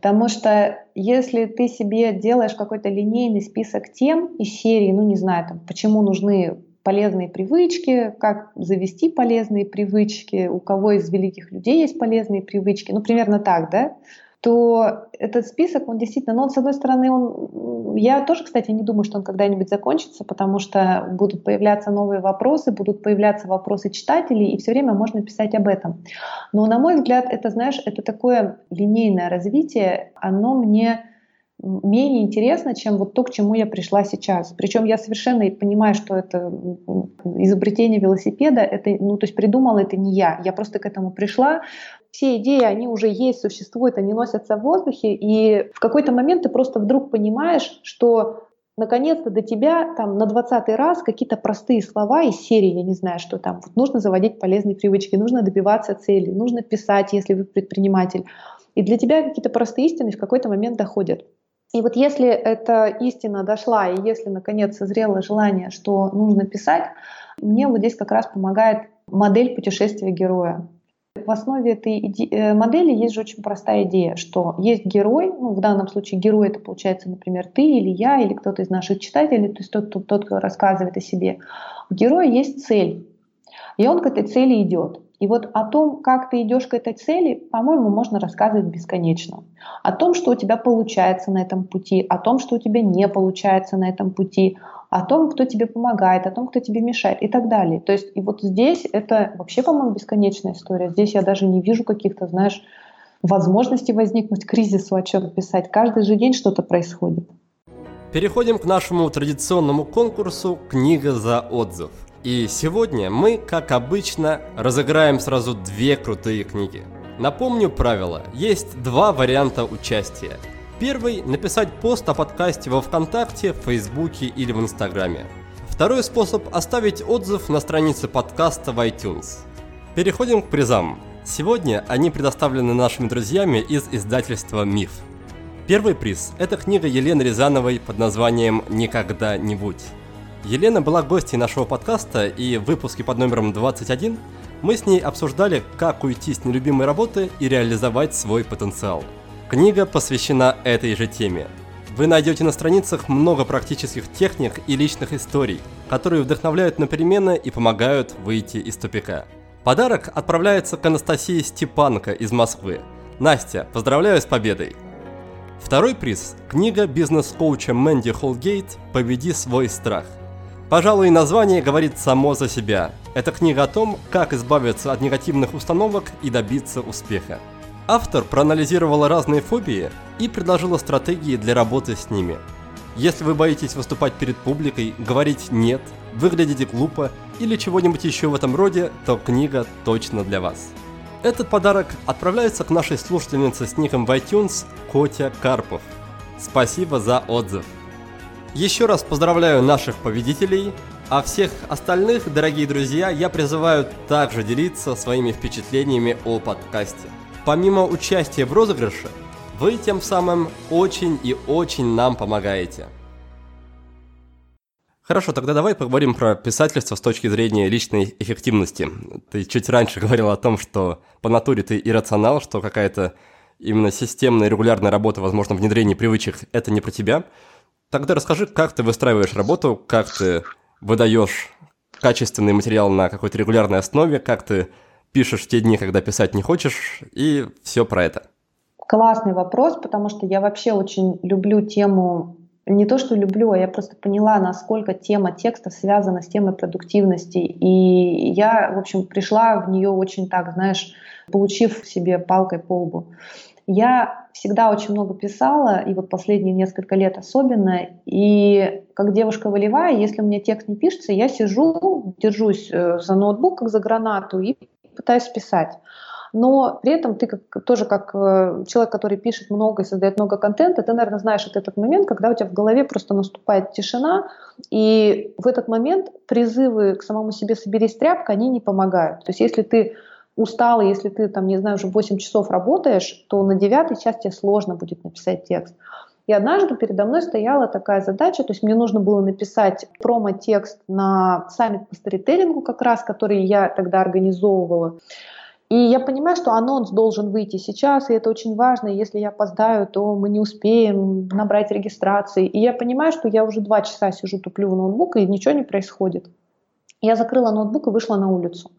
Speaker 3: Потому что если ты себе делаешь какой-то линейный список тем из серии, ну не знаю, там, почему нужны полезные привычки, как завести полезные привычки, у кого из великих людей есть полезные привычки, ну примерно так, да, то этот список, он действительно, ну, он, с одной стороны, он, я тоже, кстати, не думаю, что он когда-нибудь закончится, потому что будут появляться новые вопросы, будут появляться вопросы читателей, и все время можно писать об этом. Но, на мой взгляд, это, знаешь, это такое линейное развитие, оно мне менее интересно, чем вот то, к чему я пришла сейчас. Причем я совершенно понимаю, что это изобретение велосипеда, это, ну, то есть придумала это не я. Я просто к этому пришла. Все идеи, они уже есть, существуют, они носятся в воздухе, и в какой-то момент ты просто вдруг понимаешь, что наконец-то до тебя там на двадцатый раз какие-то простые слова из серии, я не знаю, что там, вот нужно заводить полезные привычки, нужно добиваться цели, нужно писать, если вы предприниматель. И для тебя какие-то простые истины в какой-то момент доходят. И вот если эта истина дошла, и если наконец созрело желание, что нужно писать, мне вот здесь как раз помогает модель путешествия героя. В основе этой иде- э, модели есть же очень простая идея, что есть герой, ну, в данном случае герой это получается, например, ты или я, или кто-то из наших читателей, то есть тот, тот, тот кто рассказывает о себе. У героя есть цель, и он к этой цели идет. И вот о том, как ты идешь к этой цели, по-моему, можно рассказывать бесконечно. О том, что у тебя получается на этом пути, о том, что у тебя не получается на этом пути, о том, кто тебе помогает, о том, кто тебе мешает и так далее. То есть и вот здесь это вообще, по-моему, бесконечная история. Здесь я даже не вижу каких-то, знаешь, возможностей возникнуть кризису, о чем писать. Каждый же день что-то происходит.
Speaker 2: Переходим к нашему традиционному конкурсу «Книга за отзыв». И сегодня мы, как обычно, разыграем сразу две крутые книги. Напомню правила. Есть два варианта участия. Первый – написать пост о подкасте во Вконтакте, Фейсбуке или в Инстаграме. Второй способ – оставить отзыв на странице подкаста в iTunes. Переходим к призам. Сегодня они предоставлены нашими друзьями из издательства «Миф». Первый приз – это книга Елены Рязановой под названием «Никогда-нибудь». Елена была гостьей нашего подкаста, и в выпуске под номером 21 мы с ней обсуждали, как уйти с нелюбимой работы и реализовать свой потенциал. Книга посвящена этой же теме. Вы найдете на страницах много практических техник и личных историй, которые вдохновляют на перемены и помогают выйти из тупика. Подарок отправляется к Анастасии Степанко из Москвы. Настя, поздравляю с победой! Второй приз – книга бизнес-коуча Мэнди Холгейт «Победи свой страх». Пожалуй, название говорит само за себя. Это книга о том, как избавиться от негативных установок и добиться успеха. Автор проанализировала разные фобии и предложила стратегии для работы с ними. Если вы боитесь выступать перед публикой, говорить «нет», выглядите глупо или чего-нибудь еще в этом роде, то книга точно для вас. Этот подарок отправляется к нашей слушательнице с ником в iTunes Котя Карпов. Спасибо за отзыв. Еще раз поздравляю наших победителей, а всех остальных, дорогие друзья, я призываю также делиться своими впечатлениями о подкасте. Помимо участия в розыгрыше, вы тем самым очень и очень нам помогаете. Хорошо, тогда давай поговорим про писательство с точки зрения личной эффективности. Ты чуть раньше говорил о том, что по натуре ты иррационал, что какая-то именно системная регулярная работа, возможно, внедрение привычек – это не про тебя. Тогда расскажи, как ты выстраиваешь работу, как ты выдаешь качественный материал на какой-то регулярной основе, как ты пишешь в те дни, когда писать не хочешь, и все про это.
Speaker 3: Классный вопрос, потому что я вообще очень люблю тему не то, что люблю, а я просто поняла, насколько тема текста связана с темой продуктивности. И я, в общем, пришла в нее очень так, знаешь, получив себе палкой по лбу. Я всегда очень много писала, и вот последние несколько лет особенно. И как девушка волевая, если у меня текст не пишется, я сижу, держусь э, за ноутбук, как за гранату, и пытаюсь писать но при этом ты как, тоже как э, человек, который пишет много и создает много контента, ты, наверное, знаешь вот этот момент, когда у тебя в голове просто наступает тишина, и в этот момент призывы к самому себе «соберись тряпка», они не помогают. То есть если ты устал, если ты, там, не знаю, уже 8 часов работаешь, то на 9 час тебе сложно будет написать текст. И однажды передо мной стояла такая задача, то есть мне нужно было написать промо-текст на саммит по старителлингу как раз, который я тогда организовывала. И я понимаю, что анонс должен выйти сейчас, и это очень важно. Если я опоздаю, то мы не успеем набрать регистрации. И я понимаю, что я уже два часа сижу, туплю в ноутбук, и ничего не происходит. Я закрыла ноутбук и вышла на улицу.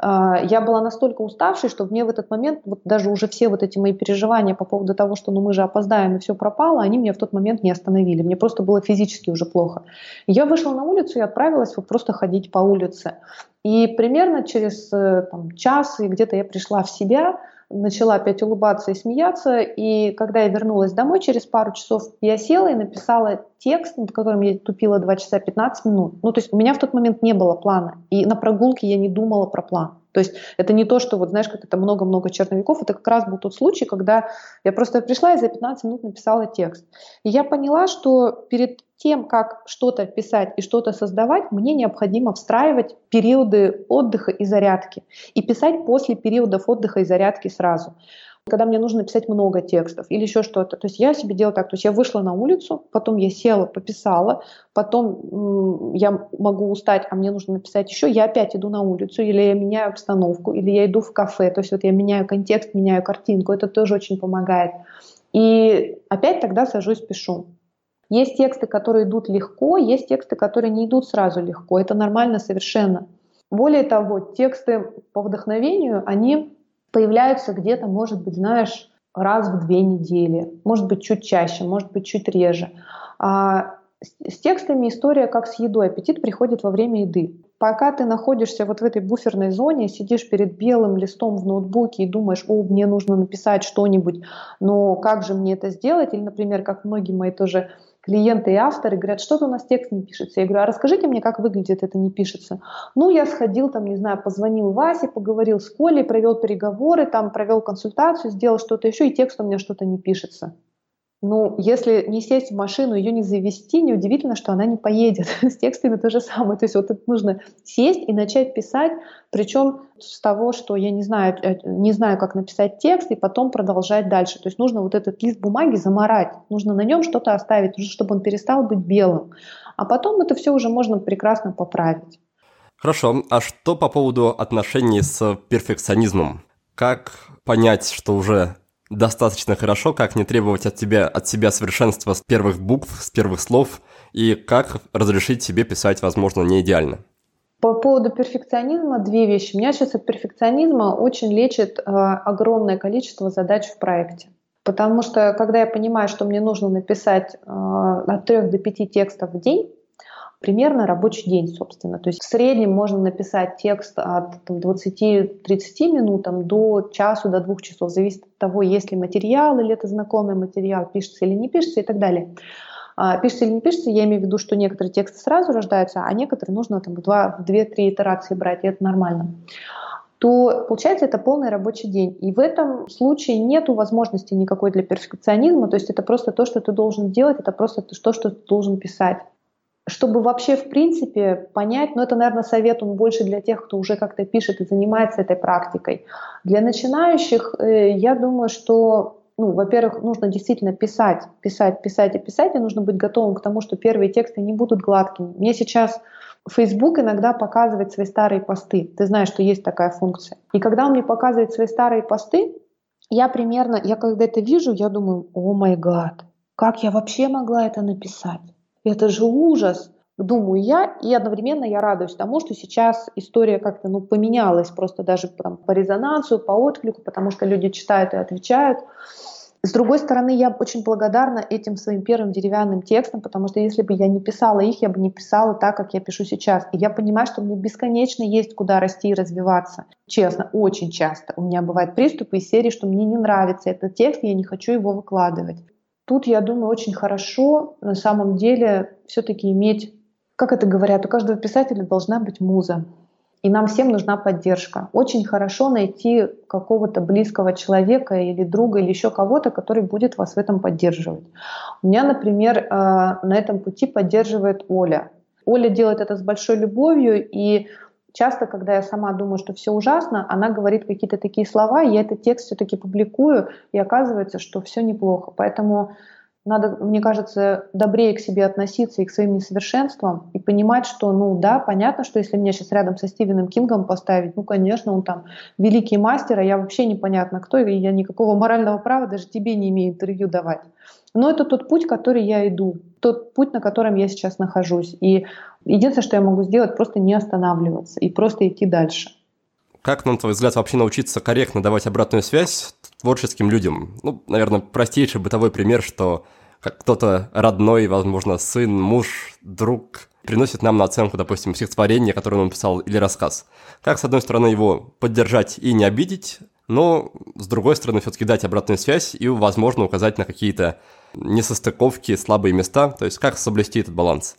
Speaker 3: А, я была настолько уставшей, что мне в этот момент, вот даже уже все вот эти мои переживания по поводу того, что ну мы же опоздаем и все пропало, они меня в тот момент не остановили. Мне просто было физически уже плохо. Я вышла на улицу и отправилась вот просто ходить по улице. И примерно через э, там, час и где-то я пришла в себя, начала опять улыбаться и смеяться. И когда я вернулась домой через пару часов, я села и написала текст, над которым я тупила 2 часа 15 минут. Ну, то есть у меня в тот момент не было плана. И на прогулке я не думала про план. То есть это не то, что вот знаешь, как это много-много черновиков, это как раз был тот случай, когда я просто пришла и за 15 минут написала текст. И я поняла, что перед тем, как что-то писать и что-то создавать, мне необходимо встраивать периоды отдыха и зарядки. И писать после периодов отдыха и зарядки сразу когда мне нужно писать много текстов или еще что-то. То есть я себе делаю так, то есть я вышла на улицу, потом я села, пописала, потом я могу устать, а мне нужно написать еще, я опять иду на улицу, или я меняю обстановку, или я иду в кафе, то есть вот я меняю контекст, меняю картинку, это тоже очень помогает. И опять тогда сажусь, пишу. Есть тексты, которые идут легко, есть тексты, которые не идут сразу легко. Это нормально совершенно. Более того, тексты по вдохновению, они появляются где-то, может быть, знаешь, раз в две недели, может быть, чуть чаще, может быть, чуть реже. А с текстами история как с едой. Аппетит приходит во время еды. Пока ты находишься вот в этой буферной зоне, сидишь перед белым листом в ноутбуке и думаешь, о, мне нужно написать что-нибудь, но как же мне это сделать? Или, например, как многие мои тоже клиенты и авторы говорят, что-то у нас текст не пишется. Я говорю, а расскажите мне, как выглядит это не пишется. Ну, я сходил там, не знаю, позвонил Васе, поговорил с Колей, провел переговоры, там провел консультацию, сделал что-то еще, и текст у меня что-то не пишется. Ну, если не сесть в машину, ее не завести, неудивительно, что она не поедет. С текстами то же самое. То есть вот это нужно сесть и начать писать, причем с того, что я не знаю, э, не знаю, как написать текст, и потом продолжать дальше. То есть нужно вот этот лист бумаги заморать, нужно на нем что-то оставить, чтобы он перестал быть белым. А потом это все уже можно прекрасно поправить.
Speaker 2: Хорошо, а что по поводу отношений с перфекционизмом? Как понять, что уже достаточно хорошо, как не требовать от тебя, от себя совершенства с первых букв, с первых слов, и как разрешить себе писать, возможно, не идеально.
Speaker 3: По поводу перфекционизма две вещи. Меня сейчас от перфекционизма очень лечит э, огромное количество задач в проекте. Потому что, когда я понимаю, что мне нужно написать э, от 3 до 5 текстов в день, примерно рабочий день, собственно. То есть в среднем можно написать текст от 20-30 минут до часу, до двух часов. Зависит от того, есть ли материал или это знакомый материал, пишется или не пишется и так далее. А, пишется или не пишется, я имею в виду, что некоторые тексты сразу рождаются, а некоторые нужно там 2-2-3 итерации брать, и это нормально то получается это полный рабочий день. И в этом случае нет возможности никакой для перфекционизма, то есть это просто то, что ты должен делать, это просто то, что ты должен писать чтобы вообще в принципе понять, ну это, наверное, совет он больше для тех, кто уже как-то пишет и занимается этой практикой. Для начинающих э, я думаю, что, ну, во-первых, нужно действительно писать, писать, писать и писать, и нужно быть готовым к тому, что первые тексты не будут гладкими. Мне сейчас Facebook иногда показывает свои старые посты. Ты знаешь, что есть такая функция. И когда он мне показывает свои старые посты, я примерно, я когда это вижу, я думаю, о май гад, как я вообще могла это написать? Это же ужас, думаю я, и одновременно я радуюсь тому, что сейчас история как-то ну, поменялась просто даже там, по резонансу, по отклику, потому что люди читают и отвечают. С другой стороны, я очень благодарна этим своим первым деревянным текстам, потому что если бы я не писала их, я бы не писала так, как я пишу сейчас. И я понимаю, что мне бесконечно есть куда расти и развиваться. Честно, очень часто у меня бывают приступы из серии, что мне не нравится этот текст, я не хочу его выкладывать. Тут, я думаю, очень хорошо на самом деле все-таки иметь, как это говорят, у каждого писателя должна быть муза. И нам всем нужна поддержка. Очень хорошо найти какого-то близкого человека или друга или еще кого-то, который будет вас в этом поддерживать. У меня, например, э, на этом пути поддерживает Оля. Оля делает это с большой любовью, и часто, когда я сама думаю, что все ужасно, она говорит какие-то такие слова, я этот текст все-таки публикую, и оказывается, что все неплохо. Поэтому надо, мне кажется, добрее к себе относиться и к своим несовершенствам и понимать, что, ну да, понятно, что если меня сейчас рядом со Стивеном Кингом поставить, ну, конечно, он там великий мастер, а я вообще непонятно кто, и я никакого морального права даже тебе не имею интервью давать. Но это тот путь, который я иду, тот путь, на котором я сейчас нахожусь. И единственное, что я могу сделать, просто не останавливаться и просто идти дальше.
Speaker 2: Как, на твой взгляд, вообще научиться корректно давать обратную связь творческим людям? Ну, наверное, простейший бытовой пример, что кто-то родной, возможно, сын, муж, друг приносит нам на оценку, допустим, стихотворение, которое он написал, или рассказ. Как, с одной стороны, его поддержать и не обидеть, но, с другой стороны, все-таки дать обратную связь и, возможно, указать на какие-то несостыковки, слабые места. То есть как соблюсти этот баланс?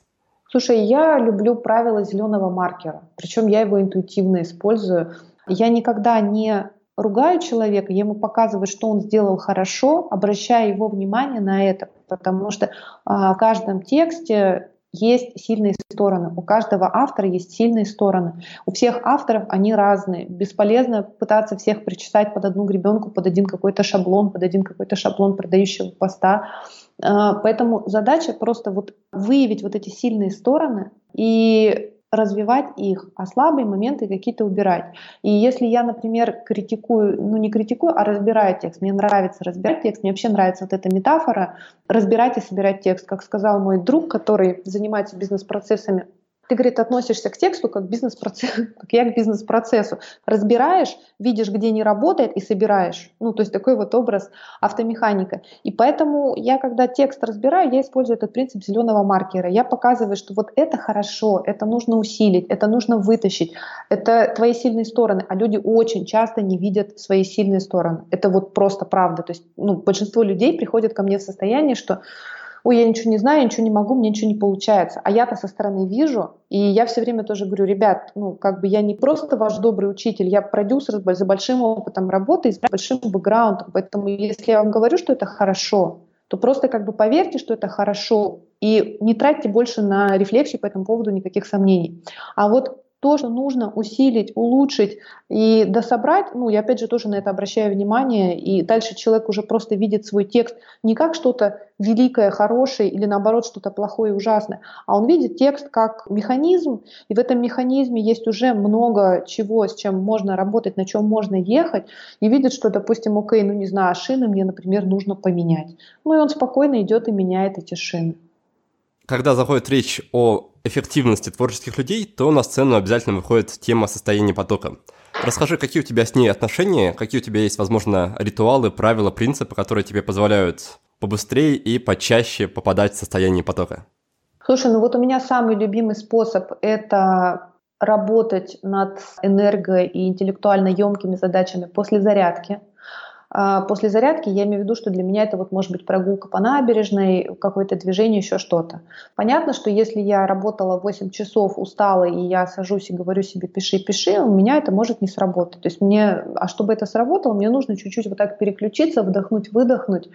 Speaker 3: Слушай, я люблю правило зеленого маркера. Причем я его интуитивно использую. Я никогда не ругаю человека, я ему показываю, что он сделал хорошо, обращая его внимание на это, потому что а, в каждом тексте есть сильные стороны. У каждого автора есть сильные стороны. У всех авторов они разные. Бесполезно пытаться всех причесать под одну гребенку, под один какой-то шаблон, под один какой-то шаблон продающего поста. А, поэтому задача просто вот выявить вот эти сильные стороны и развивать их, а слабые моменты какие-то убирать. И если я, например, критикую, ну не критикую, а разбираю текст, мне нравится разбирать текст, мне вообще нравится вот эта метафора, разбирать и собирать текст, как сказал мой друг, который занимается бизнес-процессами, ты, говорит, относишься к тексту как, бизнес-процесс, как я к бизнес-процессу. Разбираешь, видишь, где не работает и собираешь. Ну, то есть такой вот образ автомеханика. И поэтому я, когда текст разбираю, я использую этот принцип зеленого маркера. Я показываю, что вот это хорошо, это нужно усилить, это нужно вытащить, это твои сильные стороны. А люди очень часто не видят свои сильные стороны. Это вот просто правда. То есть ну, большинство людей приходят ко мне в состоянии, что ой, я ничего не знаю, я ничего не могу, мне ничего не получается. А я-то со стороны вижу, и я все время тоже говорю, ребят, ну, как бы я не просто ваш добрый учитель, я продюсер за большим опытом работы и с большим бэкграундом. Поэтому если я вам говорю, что это хорошо, то просто как бы поверьте, что это хорошо, и не тратьте больше на рефлексию по этому поводу никаких сомнений. А вот тоже нужно усилить, улучшить и дособрать, ну, я опять же тоже на это обращаю внимание, и дальше человек уже просто видит свой текст. Не как что-то великое, хорошее или наоборот что-то плохое и ужасное, а он видит текст как механизм, и в этом механизме есть уже много чего, с чем можно работать, на чем можно ехать, и видит, что, допустим, окей, ну не знаю, шины мне, например, нужно поменять. Ну и он спокойно идет и меняет эти шины.
Speaker 2: Когда заходит речь о эффективности творческих людей, то на сцену обязательно выходит тема состояния потока. Расскажи, какие у тебя с ней отношения, какие у тебя есть, возможно, ритуалы, правила, принципы, которые тебе позволяют побыстрее и почаще попадать в состояние потока?
Speaker 3: Слушай, ну вот у меня самый любимый способ – это работать над энерго- и интеллектуально емкими задачами после зарядки. А, после зарядки я имею в виду, что для меня это вот может быть прогулка по набережной, какое-то движение, еще что-то. Понятно, что если я работала 8 часов, устала, и я сажусь и говорю себе «пиши, пиши», у меня это может не сработать. То есть мне, а чтобы это сработало, мне нужно чуть-чуть вот так переключиться, вдохнуть, выдохнуть,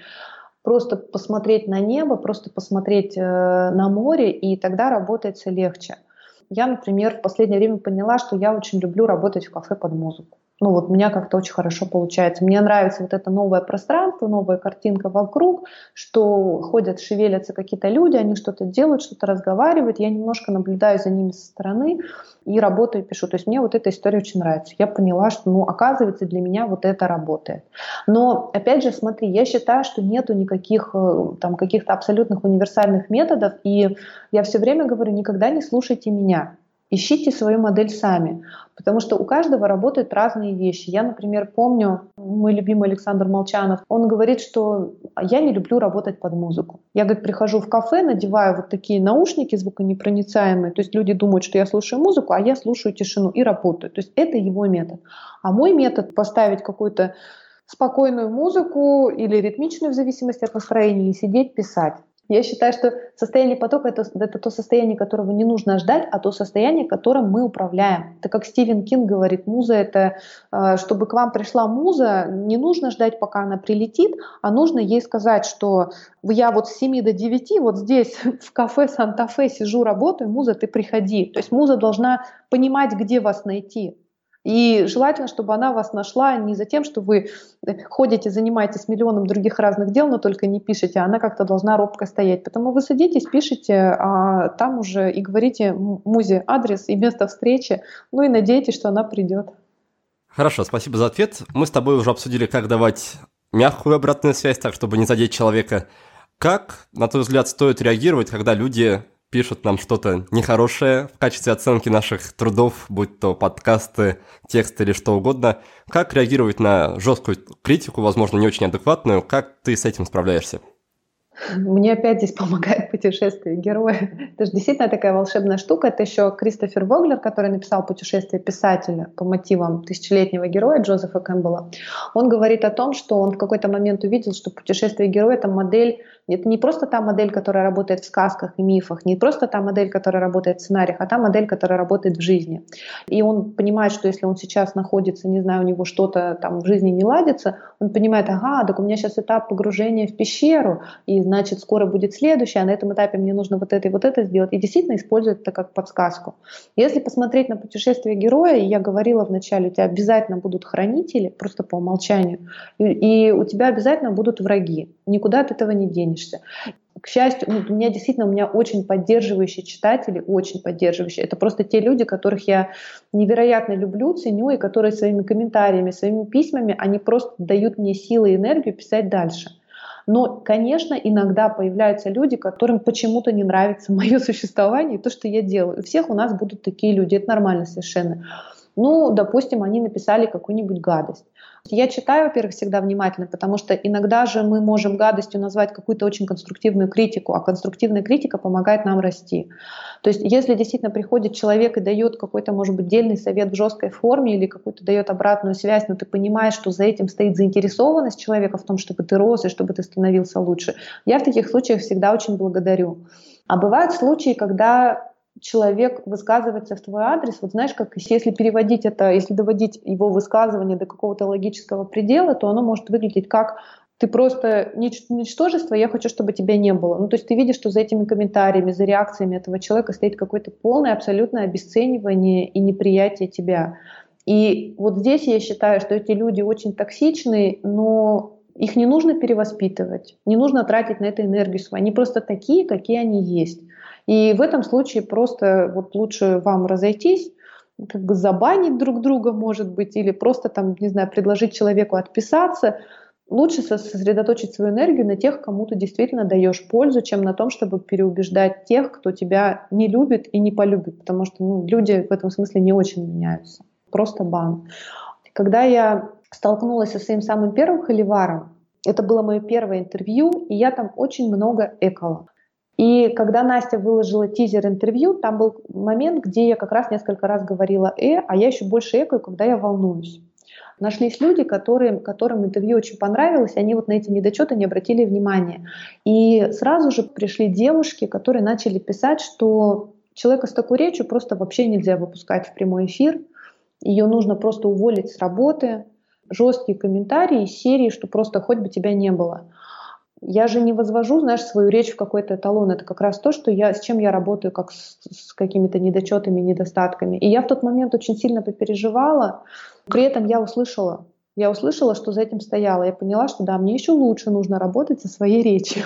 Speaker 3: просто посмотреть на небо, просто посмотреть э, на море, и тогда работает все легче. Я, например, в последнее время поняла, что я очень люблю работать в кафе под музыку ну вот у меня как-то очень хорошо получается. Мне нравится вот это новое пространство, новая картинка вокруг, что ходят, шевелятся какие-то люди, они что-то делают, что-то разговаривают. Я немножко наблюдаю за ними со стороны и работаю, пишу. То есть мне вот эта история очень нравится. Я поняла, что, ну, оказывается, для меня вот это работает. Но, опять же, смотри, я считаю, что нету никаких э, там каких-то абсолютных универсальных методов, и я все время говорю, никогда не слушайте меня. Ищите свою модель сами, потому что у каждого работают разные вещи. Я, например, помню, мой любимый Александр Молчанов, он говорит, что я не люблю работать под музыку. Я, говорит, прихожу в кафе, надеваю вот такие наушники звуконепроницаемые, то есть люди думают, что я слушаю музыку, а я слушаю тишину и работаю. То есть это его метод. А мой метод поставить какую-то спокойную музыку или ритмичную в зависимости от настроения и сидеть писать. Я считаю, что состояние потока это, это то состояние, которого не нужно ждать, а то состояние, которым мы управляем. Это как Стивен Кинг говорит, муза это, э, чтобы к вам пришла муза, не нужно ждать, пока она прилетит, а нужно ей сказать, что я вот с 7 до 9 вот здесь в кафе Санта-Фе сижу, работаю, муза, ты приходи. То есть муза должна понимать, где вас найти. И желательно, чтобы она вас нашла не за тем, что вы ходите, занимаетесь миллионом других разных дел, но только не пишете, она как-то должна робко стоять. Потому вы садитесь, пишете, а там уже и говорите музе адрес и место встречи, ну и надеетесь, что она придет.
Speaker 2: Хорошо, спасибо за ответ. Мы с тобой уже обсудили, как давать мягкую обратную связь, так чтобы не задеть человека. Как, на твой взгляд, стоит реагировать, когда люди пишут нам что-то нехорошее в качестве оценки наших трудов, будь то подкасты, тексты или что угодно. Как реагировать на жесткую критику, возможно, не очень адекватную? Как ты с этим справляешься?
Speaker 3: Мне опять здесь помогает путешествие героя. Это же действительно такая волшебная штука. Это еще Кристофер Воглер, который написал «Путешествие писателя» по мотивам тысячелетнего героя Джозефа Кэмпбелла. Он говорит о том, что он в какой-то момент увидел, что путешествие героя — это модель это не просто та модель, которая работает в сказках и мифах, не просто та модель, которая работает в сценариях, а та модель, которая работает в жизни. И он понимает, что если он сейчас находится, не знаю, у него что-то там в жизни не ладится, он понимает, ага, так у меня сейчас этап погружения в пещеру, и значит скоро будет следующий, а на этом этапе мне нужно вот это и вот это сделать. И действительно использует это как подсказку. Если посмотреть на путешествие героя, я говорила вначале, у тебя обязательно будут хранители, просто по умолчанию, и, и у тебя обязательно будут враги. Никуда от этого не денешься. К счастью, ну, у меня действительно у меня очень поддерживающие читатели, очень поддерживающие. Это просто те люди, которых я невероятно люблю, ценю, и которые своими комментариями, своими письмами, они просто дают мне силы и энергию писать дальше. Но, конечно, иногда появляются люди, которым почему-то не нравится мое существование и то, что я делаю. У всех у нас будут такие люди, это нормально совершенно. Ну, допустим, они написали какую-нибудь гадость. Я читаю, во-первых, всегда внимательно, потому что иногда же мы можем гадостью назвать какую-то очень конструктивную критику, а конструктивная критика помогает нам расти. То есть если действительно приходит человек и дает какой-то, может быть, дельный совет в жесткой форме или какую-то дает обратную связь, но ты понимаешь, что за этим стоит заинтересованность человека в том, чтобы ты рос и чтобы ты становился лучше, я в таких случаях всегда очень благодарю. А бывают случаи, когда человек высказывается в твой адрес, вот знаешь, как если переводить это, если доводить его высказывание до какого-то логического предела, то оно может выглядеть как ты просто нич- ничтожество, я хочу, чтобы тебя не было. Ну, то есть ты видишь, что за этими комментариями, за реакциями этого человека стоит какое-то полное, абсолютное обесценивание и неприятие тебя. И вот здесь я считаю, что эти люди очень токсичны, но их не нужно перевоспитывать, не нужно тратить на это энергию свою. Они просто такие, какие они есть. И в этом случае просто вот лучше вам разойтись, как бы забанить друг друга, может быть, или просто там, не знаю, предложить человеку отписаться. Лучше сосредоточить свою энергию на тех, кому ты действительно даешь пользу, чем на том, чтобы переубеждать тех, кто тебя не любит и не полюбит, потому что ну, люди в этом смысле не очень меняются. просто бан. Когда я столкнулась со своим самым первым холиваром, это было мое первое интервью, и я там очень много экала. И когда Настя выложила тизер интервью, там был момент, где я как раз несколько раз говорила «э», а я еще больше экаю, когда я волнуюсь. Нашлись люди, которые, которым интервью очень понравилось, и они вот на эти недочеты не обратили внимания. И сразу же пришли девушки, которые начали писать, что человека с такой речью просто вообще нельзя выпускать в прямой эфир, ее нужно просто уволить с работы, жесткие комментарии серии, что просто хоть бы тебя не было. Я же не возвожу, знаешь, свою речь в какой-то эталон. Это как раз то, что я, с чем я работаю, как с, с какими-то недочетами, недостатками. И я в тот момент очень сильно попереживала. При этом я услышала, я услышала, что за этим стояло. Я поняла, что да, мне еще лучше нужно работать со своей речью.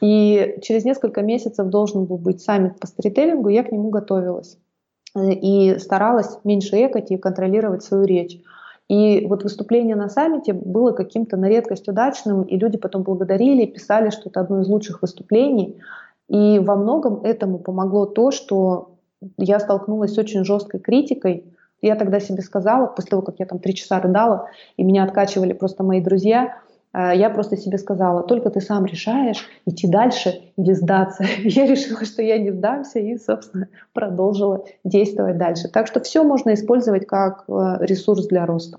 Speaker 3: И через несколько месяцев должен был быть саммит по сторителлингу, я к нему готовилась. И старалась меньше экать и контролировать свою речь. И вот выступление на саммите было каким-то на редкость удачным, и люди потом благодарили, писали, что это одно из лучших выступлений. И во многом этому помогло то, что я столкнулась с очень жесткой критикой. Я тогда себе сказала, после того, как я там три часа рыдала, и меня откачивали просто мои друзья, я просто себе сказала, только ты сам решаешь, идти дальше или сдаться. Я решила, что я не сдамся и, собственно, продолжила действовать дальше. Так что все можно использовать как э, ресурс для роста.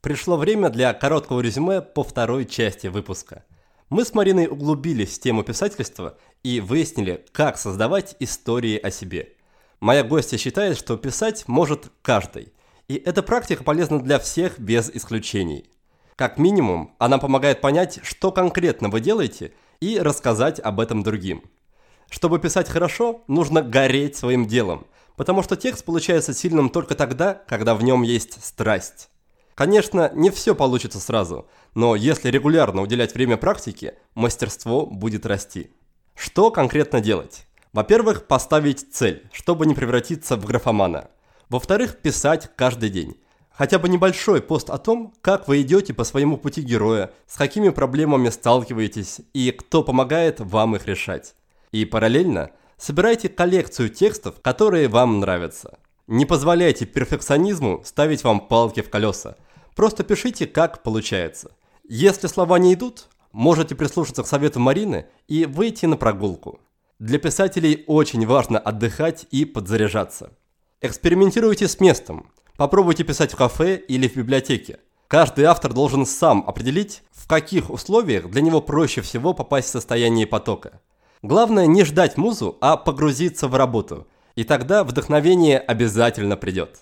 Speaker 2: Пришло время для короткого резюме по второй части выпуска. Мы с Мариной углубились в тему писательства и выяснили, как создавать истории о себе. Моя гостья считает, что писать может каждый. И эта практика полезна для всех без исключений. Как минимум, она помогает понять, что конкретно вы делаете, и рассказать об этом другим. Чтобы писать хорошо, нужно гореть своим делом, потому что текст получается сильным только тогда, когда в нем есть страсть. Конечно, не все получится сразу, но если регулярно уделять время практике, мастерство будет расти. Что конкретно делать? Во-первых, поставить цель, чтобы не превратиться в графомана. Во-вторых, писать каждый день. Хотя бы небольшой пост о том, как вы идете по своему пути героя, с какими проблемами сталкиваетесь и кто помогает вам их решать. И параллельно собирайте коллекцию текстов, которые вам нравятся. Не позволяйте перфекционизму ставить вам палки в колеса. Просто пишите, как получается. Если слова не идут, можете прислушаться к совету Марины и выйти на прогулку. Для писателей очень важно отдыхать и подзаряжаться. Экспериментируйте с местом. Попробуйте писать в кафе или в библиотеке. Каждый автор должен сам определить, в каких условиях для него проще всего попасть в состояние потока. Главное не ждать музу, а погрузиться в работу – и тогда вдохновение обязательно придет.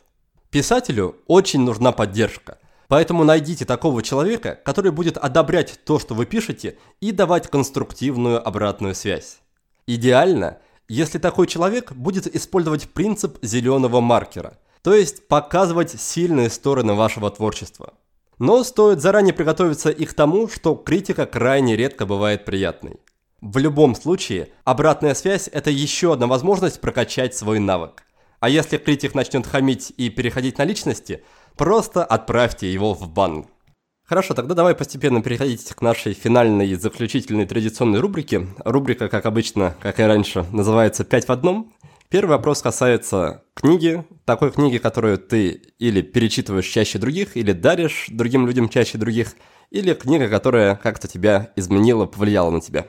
Speaker 2: Писателю очень нужна поддержка, поэтому найдите такого человека, который будет одобрять то, что вы пишете, и давать конструктивную обратную связь. Идеально, если такой человек будет использовать принцип зеленого маркера, то есть показывать сильные стороны вашего творчества. Но стоит заранее приготовиться и к тому, что критика крайне редко бывает приятной. В любом случае, обратная связь – это еще одна возможность прокачать свой навык. А если критик начнет хамить и переходить на личности, просто отправьте его в бан. Хорошо, тогда давай постепенно переходить к нашей финальной заключительной традиционной рубрике. Рубрика, как обычно, как и раньше, называется «Пять в одном». Первый вопрос касается книги, такой книги, которую ты или перечитываешь чаще других, или даришь другим людям чаще других, или книга, которая как-то тебя изменила, повлияла на тебя.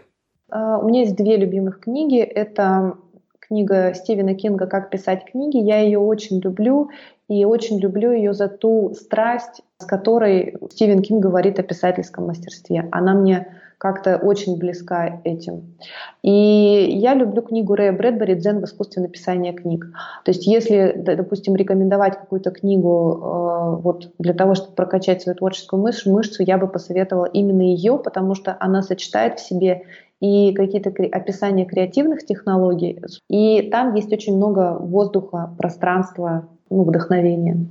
Speaker 3: А, у меня есть две любимых книги. Это книга Стивена Кинга «Как писать книги». Я ее очень люблю и очень люблю ее за ту страсть, с которой Стивен Кинг говорит о писательском мастерстве. Она мне как-то очень близка этим. И я люблю книгу Рэя Брэдбери «Дзен в искусстве написания книг». То есть если, допустим, рекомендовать какую-то книгу э, вот для того, чтобы прокачать свою творческую мышцу, мышцу, я бы посоветовала именно ее, потому что она сочетает в себе и какие-то описания креативных технологий. И там есть очень много воздуха, пространства, ну, вдохновения.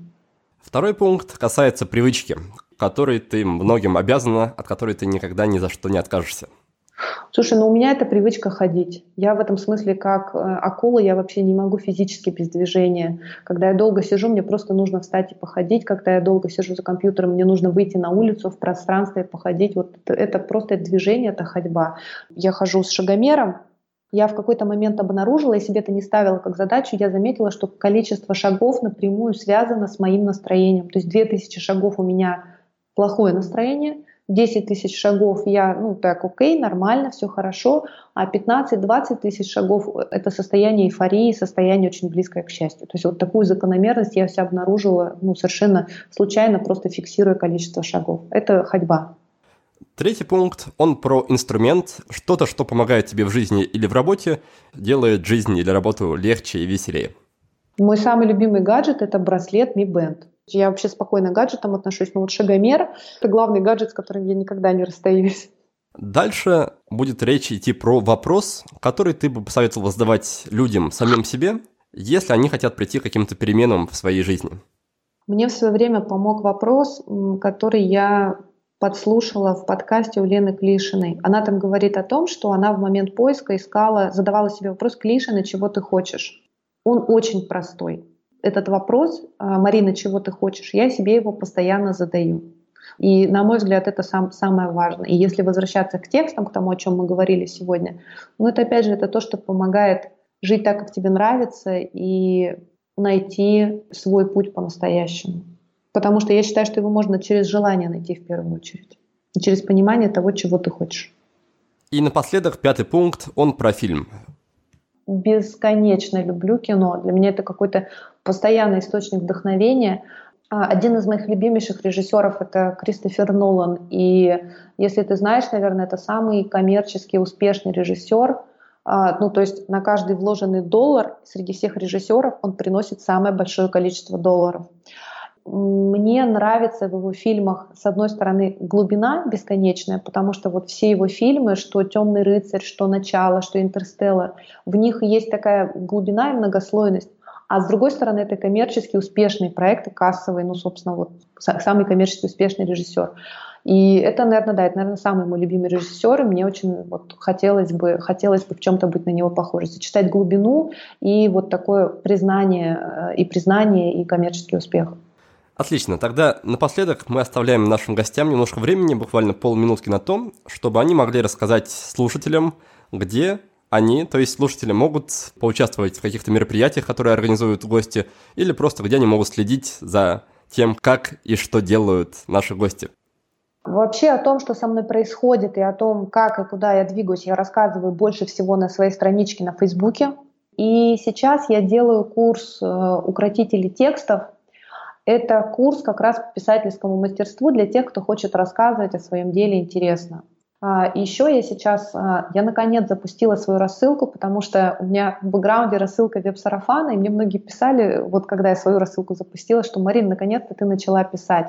Speaker 2: Второй пункт касается привычки, которой ты многим обязана, от которой ты никогда ни за что не откажешься.
Speaker 3: Слушай, ну у меня это привычка ходить. Я в этом смысле как э, акула, я вообще не могу физически без движения. Когда я долго сижу, мне просто нужно встать и походить. Когда я долго сижу за компьютером, мне нужно выйти на улицу, в пространство и походить. Вот это, это просто движение, это ходьба. Я хожу с шагомером, я в какой-то момент обнаружила, и себе это не ставила как задачу, я заметила, что количество шагов напрямую связано с моим настроением. То есть 2000 шагов у меня плохое настроение, 10 тысяч шагов я, ну так, окей, нормально, все хорошо, а 15-20 тысяч шагов – это состояние эйфории, состояние очень близкое к счастью. То есть вот такую закономерность я себя обнаружила ну, совершенно случайно, просто фиксируя количество шагов. Это ходьба.
Speaker 2: Третий пункт, он про инструмент, что-то, что помогает тебе в жизни или в работе, делает жизнь или работу легче и веселее.
Speaker 3: Мой самый любимый гаджет – это браслет Mi Band. Я вообще спокойно к гаджетам отношусь, но вот шагомер – это главный гаджет, с которым я никогда не расстаюсь.
Speaker 2: Дальше будет речь идти про вопрос, который ты бы посоветовал задавать людям, самим себе, если они хотят прийти к каким-то переменам в своей жизни.
Speaker 3: Мне в свое время помог вопрос, который я подслушала в подкасте у Лены Клишиной. Она там говорит о том, что она в момент поиска искала, задавала себе вопрос Клишины, чего ты хочешь. Он очень простой. Этот вопрос, а, Марина, чего ты хочешь, я себе его постоянно задаю. И, на мой взгляд, это сам, самое важное. И если возвращаться к текстам, к тому, о чем мы говорили сегодня, ну это опять же это то, что помогает жить так, как тебе нравится, и найти свой путь по-настоящему. Потому что я считаю, что его можно через желание найти в первую очередь. И через понимание того, чего ты хочешь.
Speaker 2: И напоследок пятый пункт, он про фильм.
Speaker 3: Бесконечно люблю кино. Для меня это какой-то постоянный источник вдохновения. А, один из моих любимейших режиссеров это Кристофер Нолан. И если ты знаешь, наверное, это самый коммерчески успешный режиссер. А, ну, то есть на каждый вложенный доллар среди всех режиссеров он приносит самое большое количество долларов. Мне нравится в его фильмах, с одной стороны, глубина бесконечная, потому что вот все его фильмы, что «Темный рыцарь», что «Начало», что «Интерстеллар», в них есть такая глубина и многослойность. А с другой стороны, это коммерчески успешные проекты, кассовые, ну, собственно, вот самый коммерчески успешный режиссер. И это, наверное, да, это, наверное, самый мой любимый режиссер, и мне очень вот хотелось бы, хотелось бы в чем-то быть на него похожей, сочетать глубину и вот такое признание, э, и признание, и коммерческий успех.
Speaker 2: Отлично, тогда напоследок мы оставляем нашим гостям немножко времени, буквально полминутки на том, чтобы они могли рассказать слушателям, где они, то есть слушатели, могут поучаствовать в каких-то мероприятиях, которые организуют гости, или просто где они могут следить за тем, как и что делают наши гости.
Speaker 3: Вообще о том, что со мной происходит, и о том, как и куда я двигаюсь, я рассказываю больше всего на своей страничке на Фейсбуке. И сейчас я делаю курс э, укротителей текстов, это курс как раз по писательскому мастерству для тех, кто хочет рассказывать о своем деле интересно. А, еще я сейчас, а, я наконец запустила свою рассылку, потому что у меня в бэкграунде рассылка веб-сарафана, и мне многие писали, вот когда я свою рассылку запустила, что, Марин, наконец-то ты начала писать.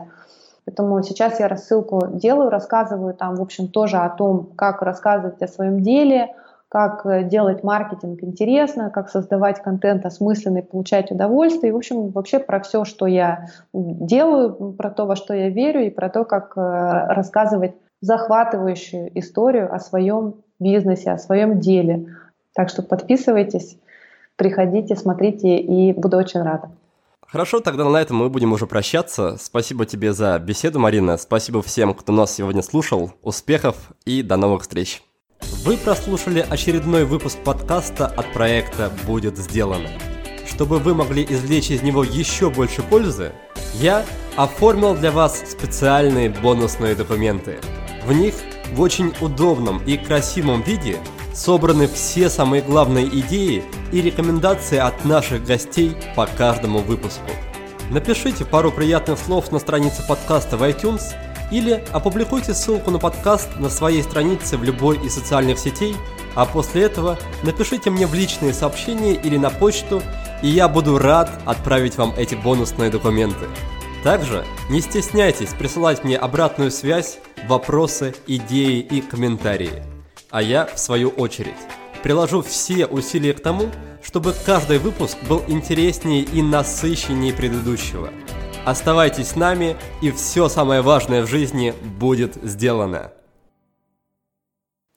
Speaker 3: Поэтому сейчас я рассылку делаю, рассказываю там, в общем, тоже о том, как рассказывать о своем деле, как э, делать маркетинг интересно, как создавать контент осмысленный, получать удовольствие. И, в общем, вообще про все, что я делаю, про то, во что я верю, и про то, как э, рассказывать захватывающую историю о своем бизнесе, о своем деле. Так что подписывайтесь, приходите, смотрите, и буду очень рада.
Speaker 2: Хорошо, тогда на этом мы будем уже прощаться. Спасибо тебе за беседу, Марина. Спасибо всем, кто нас сегодня слушал. Успехов и до новых встреч. Вы прослушали очередной выпуск подкаста от проекта «Будет сделано». Чтобы вы могли извлечь из него еще больше пользы, я оформил для вас специальные бонусные документы. В них в очень удобном и красивом виде собраны все самые главные идеи и рекомендации от наших гостей по каждому выпуску. Напишите пару приятных слов на странице подкаста в iTunes – или опубликуйте ссылку на подкаст на своей странице в любой из социальных сетей, а после этого напишите мне в личные сообщения или на почту, и я буду рад отправить вам эти бонусные документы. Также не стесняйтесь присылать мне обратную связь, вопросы, идеи и комментарии. А я, в свою очередь, приложу все усилия к тому, чтобы каждый выпуск был интереснее и насыщеннее предыдущего – Оставайтесь с нами, и все самое важное в жизни будет сделано.